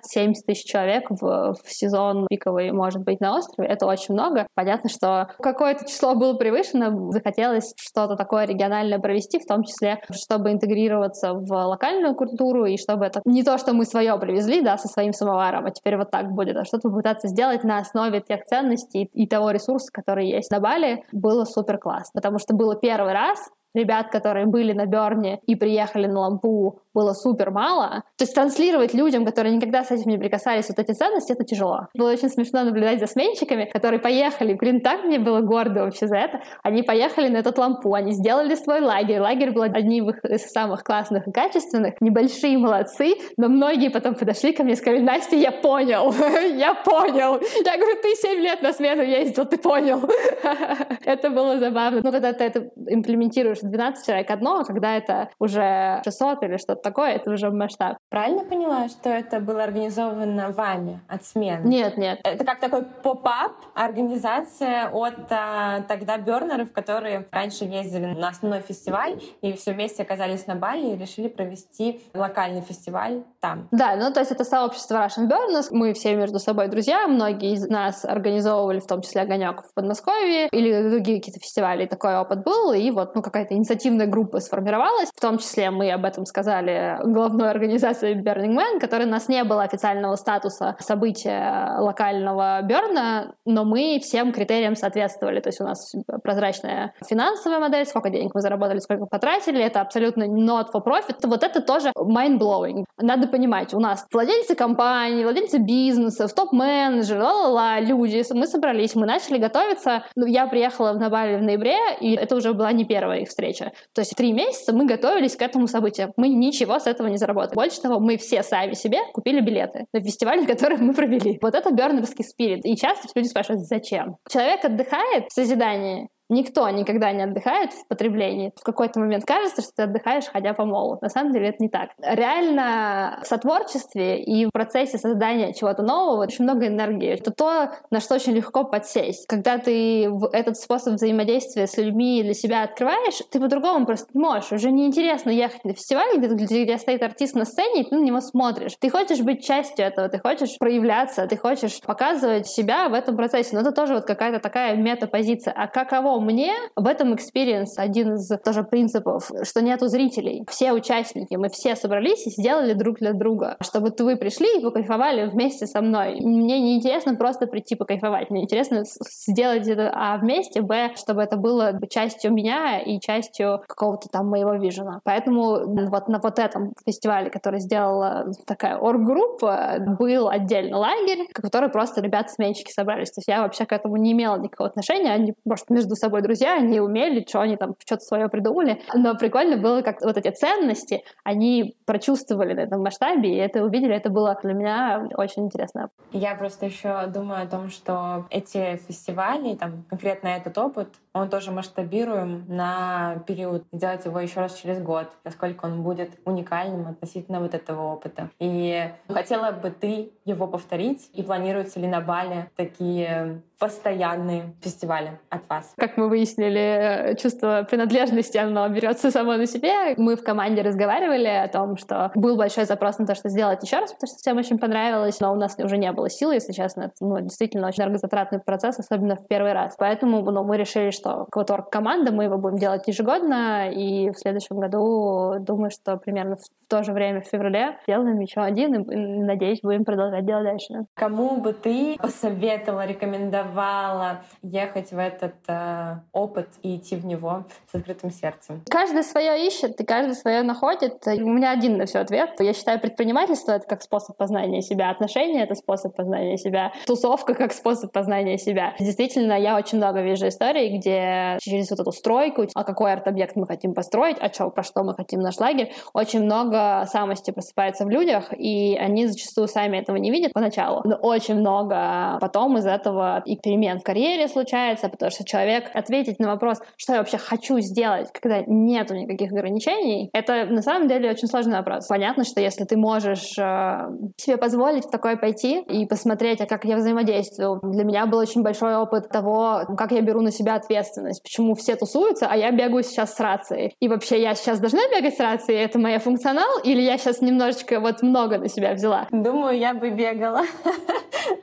тысяч человек в, в сезон пиковый, может быть, на острове. Это очень много. Понятно, что какое-то число было превышено, захотелось что-то такое региональное провести, в том числе, чтобы интегрироваться в локальную культуру, культуру, и чтобы это не то, что мы свое привезли, да, со своим самоваром, а теперь вот так будет, а что-то попытаться сделать на основе тех ценностей и того ресурса, который есть на Бали, было супер классно. Потому что было первый раз, ребят, которые были на Берне и приехали на Лампу, было супер мало. То есть транслировать людям, которые никогда с этим не прикасались, вот эти ценности, это тяжело. Было очень смешно наблюдать за сменщиками, которые поехали. Блин, так мне было гордо вообще за это. Они поехали на этот Лампу, они сделали свой лагерь. Лагерь был одним из самых классных и качественных. Небольшие молодцы, но многие потом подошли ко мне и сказали, Настя, я понял, я понял. Я говорю, ты 7 лет на смену ездил, ты понял. Это было забавно. Ну, когда ты это имплементируешь 12 человек одно, а когда это уже 600 или что-то такое, это уже масштаб. Правильно поняла, что это было организовано вами от смены? Нет, нет. Это как такой поп-ап организация от а, тогда бернеров, которые раньше ездили на основной фестиваль и все вместе оказались на Бали и решили провести локальный фестиваль там. Да, ну то есть это сообщество Russian Burners. Мы все между собой друзья. Многие из нас организовывали в том числе огонек в Подмосковье или другие какие-то фестивали. Такой опыт был. И вот ну, какая-то инициативная группа сформировалась. В том числе мы об этом сказали главной организации Burning Man, которой у нас не было официального статуса события локального Берна, но мы всем критериям соответствовали. То есть у нас прозрачная финансовая модель, сколько денег мы заработали, сколько потратили. Это абсолютно not for profit. Вот это тоже mind-blowing. Надо понимать, у нас владельцы компаний, владельцы бизнесов, топ-менеджеры, ла-ла-ла, люди. Мы собрались, мы начали готовиться. Ну, я приехала на Бали в ноябре, и это уже была не первая их встреча. То есть три месяца мы готовились к этому событию. Мы ничего с этого не заработали. Больше того, мы все сами себе купили билеты на фестиваль, который мы провели. Вот это бернерский спирит. И часто люди спрашивают, зачем? Человек отдыхает в созидании, Никто никогда не отдыхает в потреблении. В какой-то момент кажется, что ты отдыхаешь, ходя по молу. На самом деле это не так. Реально в сотворчестве и в процессе создания чего-то нового очень много энергии. Это то, на что очень легко подсесть. Когда ты этот способ взаимодействия с людьми для себя открываешь, ты по-другому просто не можешь. Уже неинтересно ехать на фестиваль, где, где, стоит артист на сцене, и ты на него смотришь. Ты хочешь быть частью этого, ты хочешь проявляться, ты хочешь показывать себя в этом процессе. Но это тоже вот какая-то такая метапозиция. А каково мне, в этом experience один из тоже принципов, что нету зрителей. Все участники, мы все собрались и сделали друг для друга, чтобы вы пришли и покайфовали вместе со мной. Мне не интересно просто прийти покайфовать, мне интересно сделать это а вместе, б, чтобы это было частью меня и частью какого-то там моего vision а. Поэтому вот на вот этом фестивале, который сделала такая орггруппа, был отдельно лагерь, который просто ребята-сменщики собрались. То есть я вообще к этому не имела никакого отношения. Они, может, между собой друзья, они умели, что они там что-то свое придумали. Но прикольно было, как вот эти ценности, они прочувствовали на этом масштабе, и это увидели. Это было для меня очень интересно. Я просто еще думаю о том, что эти фестивали, там, конкретно этот опыт, он тоже масштабируем на период, делать его еще раз через год, насколько он будет уникальным относительно вот этого опыта. И хотела бы ты его повторить, и планируются ли на Бали такие постоянные фестивали от вас? Как мы выяснили, чувство принадлежности, оно берется само на себе. Мы в команде разговаривали о том, что был большой запрос на то, что сделать еще раз, потому что всем очень понравилось, но у нас уже не было сил, если честно. Это ну, действительно очень энергозатратный процесс, особенно в первый раз. Поэтому ну, мы решили, что Кваторг команда, мы его будем делать ежегодно, и в следующем году, думаю, что примерно в то же время, в феврале, сделаем еще один, и, надеюсь, будем продолжать делать дальше. Кому бы ты посоветовала, рекомендовала ехать в этот э, опыт и идти в него с открытым сердцем? Каждый свое ищет, и каждый свое находит. У меня один на все ответ. Я считаю, предпринимательство — это как способ познания себя, отношения — это способ познания себя, тусовка — как способ познания себя. Действительно, я очень много вижу историй, где через вот эту стройку, а какой арт-объект мы хотим построить, а что, про что мы хотим наш лагерь, очень много самости просыпается в людях, и они зачастую сами этого не видят поначалу. Но очень много потом из этого и перемен в карьере случается, потому что человек ответить на вопрос, что я вообще хочу сделать, когда нету никаких ограничений, это на самом деле очень сложный вопрос. Понятно, что если ты можешь э, себе позволить в такое пойти и посмотреть, а как я взаимодействую, для меня был очень большой опыт того, как я беру на себя ответственность, почему все тусуются, а я бегаю сейчас с рацией. И вообще я сейчас должна бегать с рацией, это моя функционал, или я сейчас немножечко вот много на себя взяла? Думаю, я бы бегала.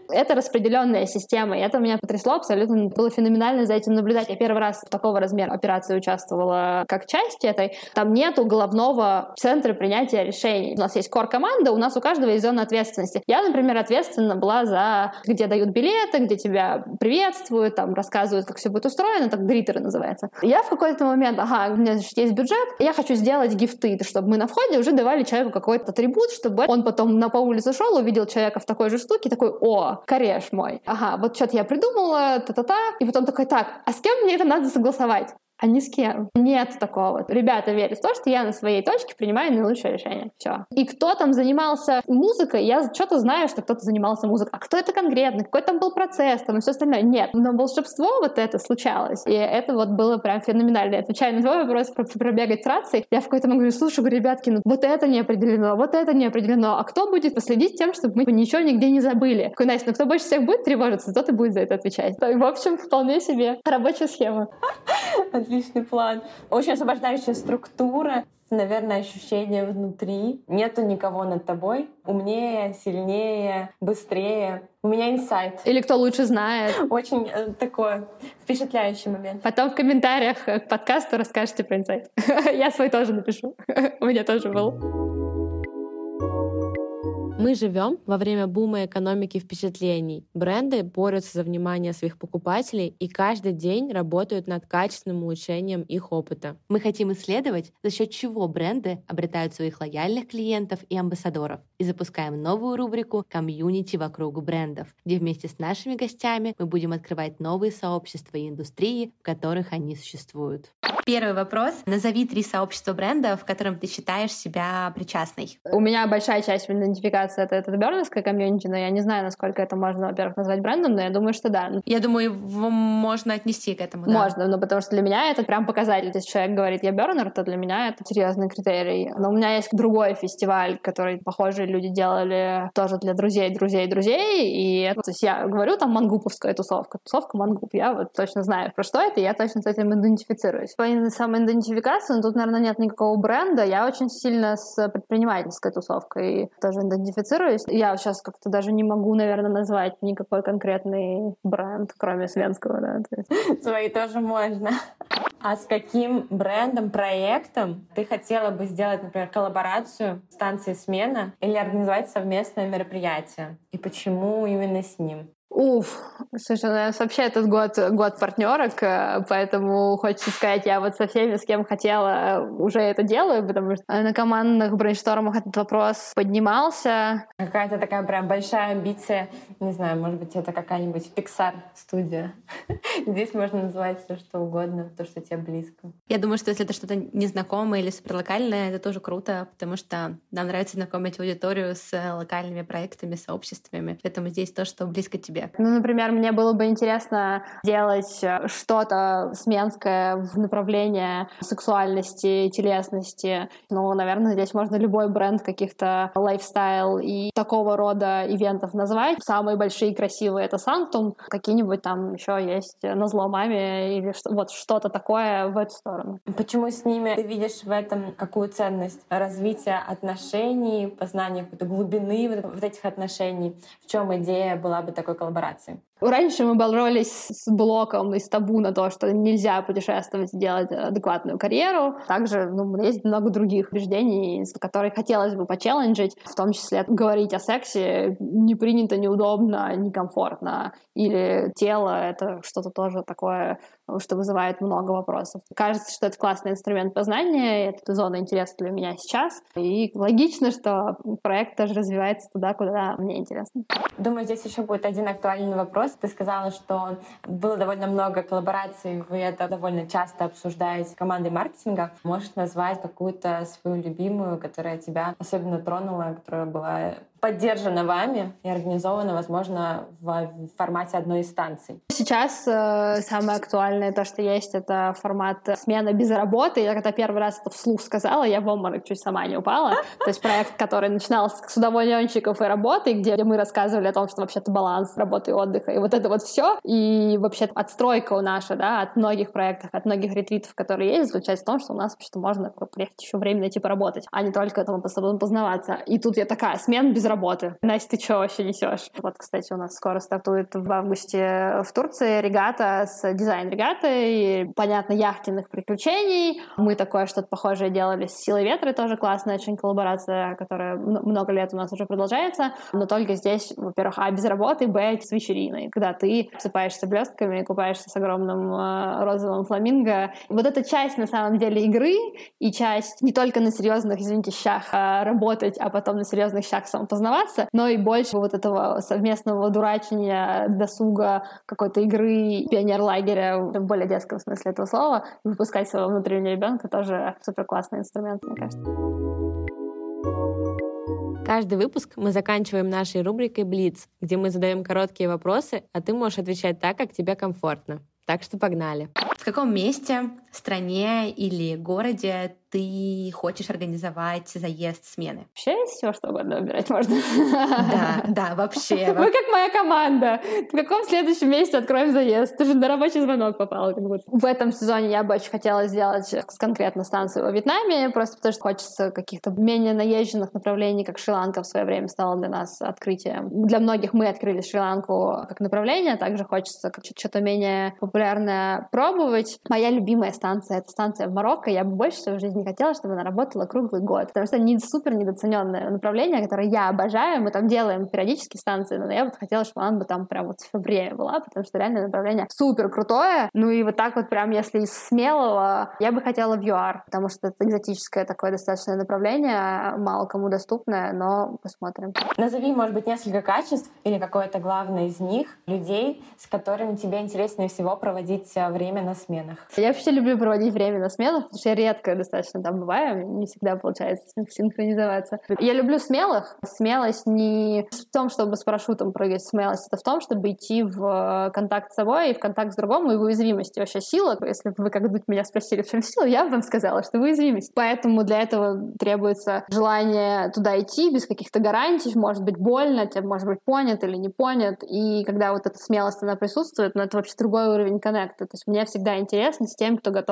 Это распределенная система, и это меня потрясло абсолютно. Было феноменально за этим наблюдать. Я первый раз в такого размера операции участвовала как часть этой. Там нету головного центра принятия решений. У нас есть кор-команда, у нас у каждого есть зона ответственности. Я, например, ответственна была за где дают билеты, где тебя приветствуют, там рассказывают, как все будет устроено, так гритеры называется. Я в какой-то момент, ага, у меня значит, есть бюджет, я хочу сделать гифты, чтобы мы на входе уже давали человеку какой-то атрибут, чтобы он потом на по улице шел, увидел человека в такой же штуке, такой, о, кореш мой. Ага, вот что-то я придумала, та-та-та. И потом такой, так, а с кем мне это надо согласовать? А ни с кем. Нет такого. Ребята верят в то, что я на своей точке принимаю наилучшее решение. Все. И кто там занимался музыкой, я что-то знаю, что кто-то занимался музыкой. А кто это конкретно? Какой там был процесс? Там и все остальное? Нет. Но волшебство вот это случалось. И это вот было прям феноменально. Отвечая на твой вопрос про пробегать с рацией, я в какой-то момент говорю, слушай, говорю, ребятки, ну вот это не определено, вот это не определено. А кто будет последить тем, чтобы мы ничего нигде не забыли? Такой, Настя, ну кто больше всех будет тревожиться, тот и будет за это отвечать. И, в общем, вполне себе рабочая схема. Отличный план. Очень освобождающая структура, наверное, ощущение внутри. Нету никого над тобой. Умнее, сильнее, быстрее. У меня инсайт. Или кто лучше знает. Очень э, такой впечатляющий момент. Потом в комментариях к подкасту расскажете про инсайт. Я свой тоже напишу. У меня тоже был. Мы живем во время бума экономики впечатлений. Бренды борются за внимание своих покупателей и каждый день работают над качественным улучшением их опыта. Мы хотим исследовать, за счет чего бренды обретают своих лояльных клиентов и амбассадоров. И запускаем новую рубрику «Комьюнити вокруг брендов», где вместе с нашими гостями мы будем открывать новые сообщества и индустрии, в которых они существуют. Первый вопрос. Назови три сообщества брендов, в котором ты считаешь себя причастной. У меня большая часть идентификации это, это бернерское комьюнити, но я не знаю, насколько это можно, во-первых, назвать брендом, но я думаю, что да. Я думаю, его можно отнести к этому, да. Можно, но потому что для меня это прям показатель. Если человек говорит, я бернер, то для меня это серьезный критерий. Но у меня есть другой фестиваль, который похожие люди делали тоже для друзей, друзей, друзей, и то есть я говорю, там мангуповская тусовка, тусовка мангуп, я вот точно знаю, про что это, и я точно с этим идентифицируюсь. По самоидентификации, но тут, наверное, нет никакого бренда. Я очень сильно с предпринимательской тусовкой тоже идентифицируюсь. Я сейчас как-то даже не могу, наверное, назвать никакой конкретный бренд, кроме Свенского, да. Свои тоже можно. А с каким брендом, проектом ты хотела бы сделать, например, коллаборацию станции «Смена» или организовать совместное мероприятие? И почему именно с ним? Уф, слушай, у нас вообще этот год, год партнерок, э, поэтому хочется сказать, я вот со всеми, с кем хотела, уже это делаю, потому что на командных брейнштормах этот вопрос поднимался. Какая-то такая прям большая амбиция, не знаю, может быть, это какая-нибудь Pixar студия. Здесь можно называть все, что угодно, то, что тебе близко. Я думаю, что если это что-то незнакомое или суперлокальное, это тоже круто, потому что нам нравится знакомить аудиторию с локальными проектами, сообществами, поэтому здесь то, что близко тебе Ну, например, мне было бы интересно делать э, что-то сменское в направлении сексуальности, телесности. Ну, наверное, здесь можно любой бренд каких-то лайфстайл и такого рода ивентов назвать. Самые большие и красивые — это Санктум. Какие-нибудь там еще есть на зло маме или вот что-то такое в эту сторону. Почему с ними ты видишь в этом какую ценность? Развитие отношений, познание какой-то глубины вот этих отношений. В чем идея была бы такой коллаборации? Коллаборации. Раньше мы боролись с блоком из табу на то, что нельзя путешествовать и делать адекватную карьеру. Также ну, есть много других убеждений, с которых хотелось бы почелленджить, в том числе говорить о сексе не принято, неудобно, некомфортно. Или тело — это что-то тоже такое, что вызывает много вопросов. Кажется, что это классный инструмент познания, это зона интереса для меня сейчас. И логично, что проект тоже развивается туда, куда мне интересно. Думаю, здесь еще будет один актуальный вопрос ты сказала, что было довольно много коллабораций, вы это довольно часто обсуждаете с командой маркетинга. Можешь назвать какую-то свою любимую, которая тебя особенно тронула, которая была поддержана вами и организована, возможно, в формате одной из станций? Сейчас э, самое актуальное то, что есть, это формат смена без работы. Я когда первый раз это вслух сказала, я в обморок чуть сама не упала. То есть проект, который начинался с удовольничиков и работы, где мы рассказывали о том, что вообще-то баланс работы и отдыха, и вот это вот все. И вообще отстройка у наша, да, от многих проектов, от многих ретритов, которые есть, заключается в том, что у нас вообще-то можно приехать еще время найти поработать, а не только там познаваться. И тут я такая, смена без работы. Настя, ты что вообще несешь? Вот, кстати, у нас скоро стартует в августе в Турции регата с дизайн-регатой, понятно, яхтенных приключений. Мы такое что-то похожее делали с «Силой ветра», тоже классная очень коллаборация, которая много лет у нас уже продолжается, но только здесь, во-первых, а, без работы, б, с вечериной, когда ты обсыпаешься блестками, купаешься с огромным э, розовым фламинго. Вот эта часть, на самом деле, игры и часть не только на серьезных, извините, щах а работать, а потом на серьезных щах самопознавания, познаваться, но и больше вот этого совместного дурачения, досуга, какой-то игры, пионер-лагеря в более детском смысле этого слова, выпускать своего внутреннего ребенка тоже супер классный инструмент, мне кажется. Каждый выпуск мы заканчиваем нашей рубрикой «Блиц», где мы задаем короткие вопросы, а ты можешь отвечать так, как тебе комфортно. Так что погнали. В каком месте, стране или городе ты хочешь организовать заезд смены? Вообще все, что угодно выбирать можно. Да, да, вообще. Вы как моя команда. В каком следующем месяце откроем заезд? Ты же на рабочий звонок попала. Как будто. В этом сезоне я бы очень хотела сделать конкретно станцию во Вьетнаме, просто потому что хочется каких-то менее наезженных направлений, как Шри-Ланка в свое время стала для нас открытием. Для многих мы открыли Шри-Ланку как направление, также хочется что-то менее популярное пробовать. Моя любимая станция — это станция в Марокко. Я бы больше всего в жизни не хотела, чтобы она работала круглый год, потому что не супер недооцененное направление, которое я обожаю. Мы там делаем периодически станции, но я вот хотела, чтобы она бы там прям вот в февре была, потому что реально направление супер крутое. Ну и вот так вот прям, если из смелого, я бы хотела в ЮАР, потому что это экзотическое такое достаточно направление, мало кому доступное, но посмотрим. Назови, может быть, несколько качеств или какое-то главное из них людей, с которыми тебе интереснее всего проводить э, время на сменах. Я вообще люблю проводить время на сменах, потому что я редко достаточно там бываю, не всегда получается синхронизоваться. Я люблю смелых. Смелость не в том, чтобы с парашютом прыгать, смелость это в том, чтобы идти в контакт с собой и в контакт с другому, и в уязвимости. Вообще сила, если бы вы как-нибудь меня спросили, в чем сила, я бы вам сказала, что в уязвимость. Поэтому для этого требуется желание туда идти без каких-то гарантий, может быть больно, тебе может быть понят или не понят, и когда вот эта смелость, она присутствует, но это вообще другой уровень коннекта. То есть мне всегда интересно с тем, кто готов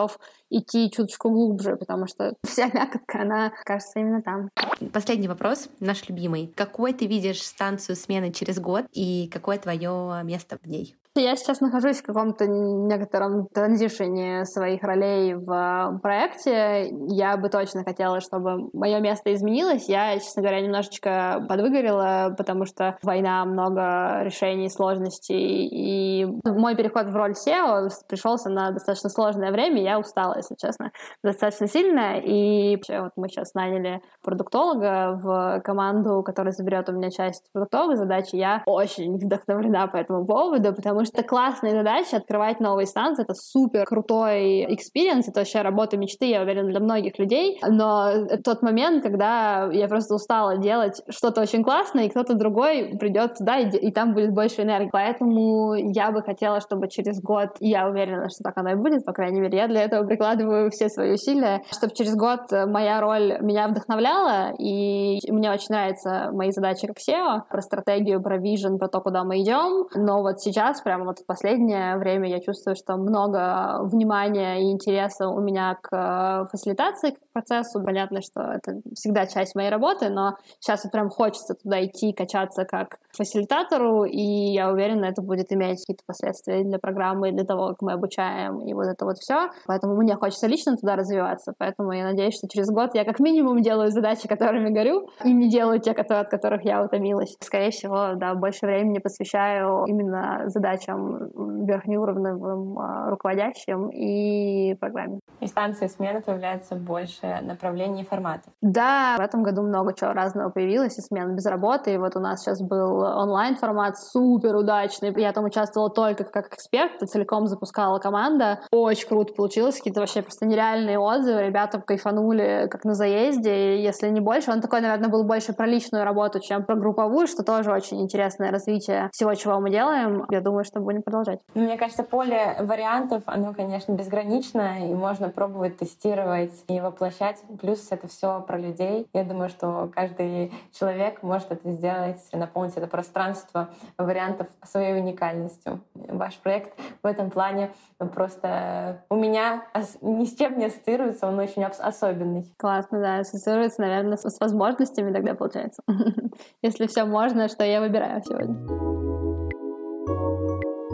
идти чуточку глубже, потому что вся мякотка, она кажется именно там. Последний вопрос, наш любимый. Какой ты видишь станцию смены через год и какое твое место в ней? Я сейчас нахожусь в каком-то некотором транзишене своих ролей в э, проекте. Я бы точно хотела, чтобы мое место изменилось. Я, честно говоря, немножечко подвыгорела, потому что война, много решений, сложностей. И мой переход в роль SEO пришелся на достаточно сложное время. Я устала, если честно, достаточно сильно. И вот мы сейчас наняли продуктолога в команду, которая заберет у меня часть продуктовой задачи. Я очень вдохновлена по этому поводу, потому потому что классная задача открывать новые станции, это супер крутой experience, это вообще работа мечты, я уверена, для многих людей, но тот момент, когда я просто устала делать что-то очень классное, и кто-то другой придет туда, и, и там будет больше энергии. Поэтому я бы хотела, чтобы через год, и я уверена, что так оно и будет, по крайней мере, я для этого прикладываю все свои усилия, чтобы через год моя роль меня вдохновляла, и мне очень нравятся мои задачи как CEO, про стратегию, про вижен, про то, куда мы идем, но вот сейчас прямо вот в последнее время я чувствую, что много внимания и интереса у меня к э, фасилитации, процессу. Понятно, что это всегда часть моей работы, но сейчас вот прям хочется туда идти, качаться как фасилитатору, и я уверена, это будет иметь какие-то последствия для программы, для того, как мы обучаем, и вот это вот все. Поэтому мне хочется лично туда развиваться, поэтому я надеюсь, что через год я как минимум делаю задачи, которыми горю, и не делаю те, которые, от которых я утомилась. Скорее всего, да, больше времени посвящаю именно задачам верхнеуровневым а, руководящим и программе. И станции смены появляется больше направлений и форматов. Да, в этом году много чего разного появилось, и смена без работы, и вот у нас сейчас был онлайн-формат супер удачный. Я там участвовала только как эксперт, целиком запускала команда. Очень круто получилось, какие-то вообще просто нереальные отзывы. Ребята кайфанули как на заезде, если не больше. Он такой, наверное, был больше про личную работу, чем про групповую, что тоже очень интересное развитие всего, чего мы делаем. Я думаю, что будем продолжать. Ну, мне кажется, поле вариантов, оно, конечно, безгранично, и можно пробовать тестировать и воплощать. Плюс это все про людей. Я думаю, что каждый человек может это сделать, наполнить это пространство вариантов своей уникальностью. Ваш проект в этом плане просто у меня ни с чем не ассоциируется, он очень особенный. Классно, да, ассоциируется, наверное, с возможностями тогда получается. Если все можно, что я выбираю сегодня.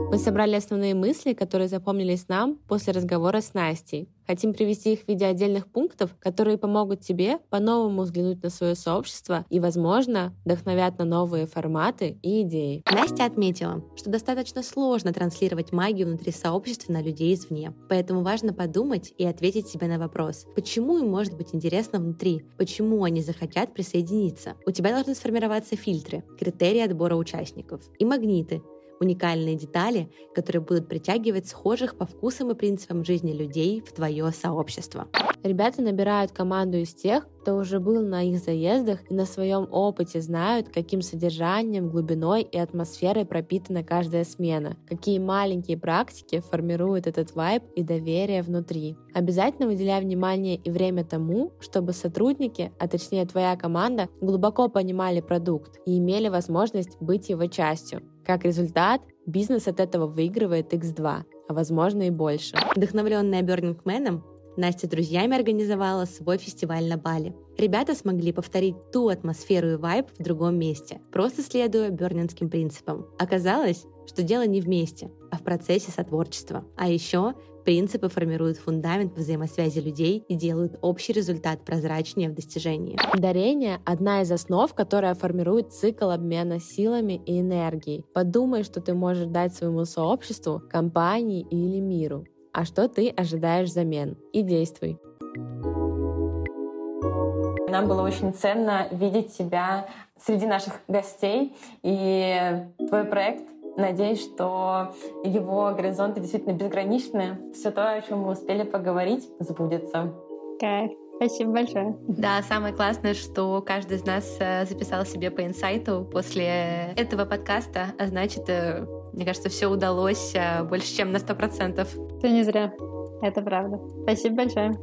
Мы собрали основные мысли, которые запомнились нам после разговора с Настей. Хотим привести их в виде отдельных пунктов, которые помогут тебе по-новому взглянуть на свое сообщество и, возможно, вдохновят на новые форматы и идеи. Настя отметила, что достаточно сложно транслировать магию внутри сообщества на людей извне. Поэтому важно подумать и ответить себе на вопрос, почему им может быть интересно внутри, почему они захотят присоединиться. У тебя должны сформироваться фильтры, критерии отбора участников и магниты, уникальные детали, которые будут притягивать схожих по вкусам и принципам жизни людей в твое сообщество. Ребята набирают команду из тех, кто уже был на их заездах и на своем опыте знают, каким содержанием, глубиной и атмосферой пропитана каждая смена, какие маленькие практики формируют этот вайб и доверие внутри. Обязательно выделяй внимание и время тому, чтобы сотрудники, а точнее твоя команда, глубоко понимали продукт и имели возможность быть его частью. Как результат, бизнес от этого выигрывает x2, а возможно и больше. Вдохновленная Man, Настя с друзьями организовала свой фестиваль на Бали. Ребята смогли повторить ту атмосферу и вайб в другом месте, просто следуя бернинским принципам. Оказалось, что дело не вместе, а в процессе сотворчества. А еще Принципы формируют фундамент взаимосвязи людей и делают общий результат прозрачнее в достижении. Дарение – одна из основ, которая формирует цикл обмена силами и энергией. Подумай, что ты можешь дать своему сообществу, компании или миру. А что ты ожидаешь взамен? И действуй. Нам было очень ценно видеть тебя среди наших гостей, и твой проект Надеюсь, что его горизонты действительно безграничны. Все то, о чем мы успели поговорить, сбудется. Кайф. Спасибо большое. Да, самое классное, что каждый из нас э, записал себе по инсайту после этого подкаста, а значит, э, мне кажется, все удалось э, больше, чем на сто процентов. Ты не зря. Это правда. Спасибо большое.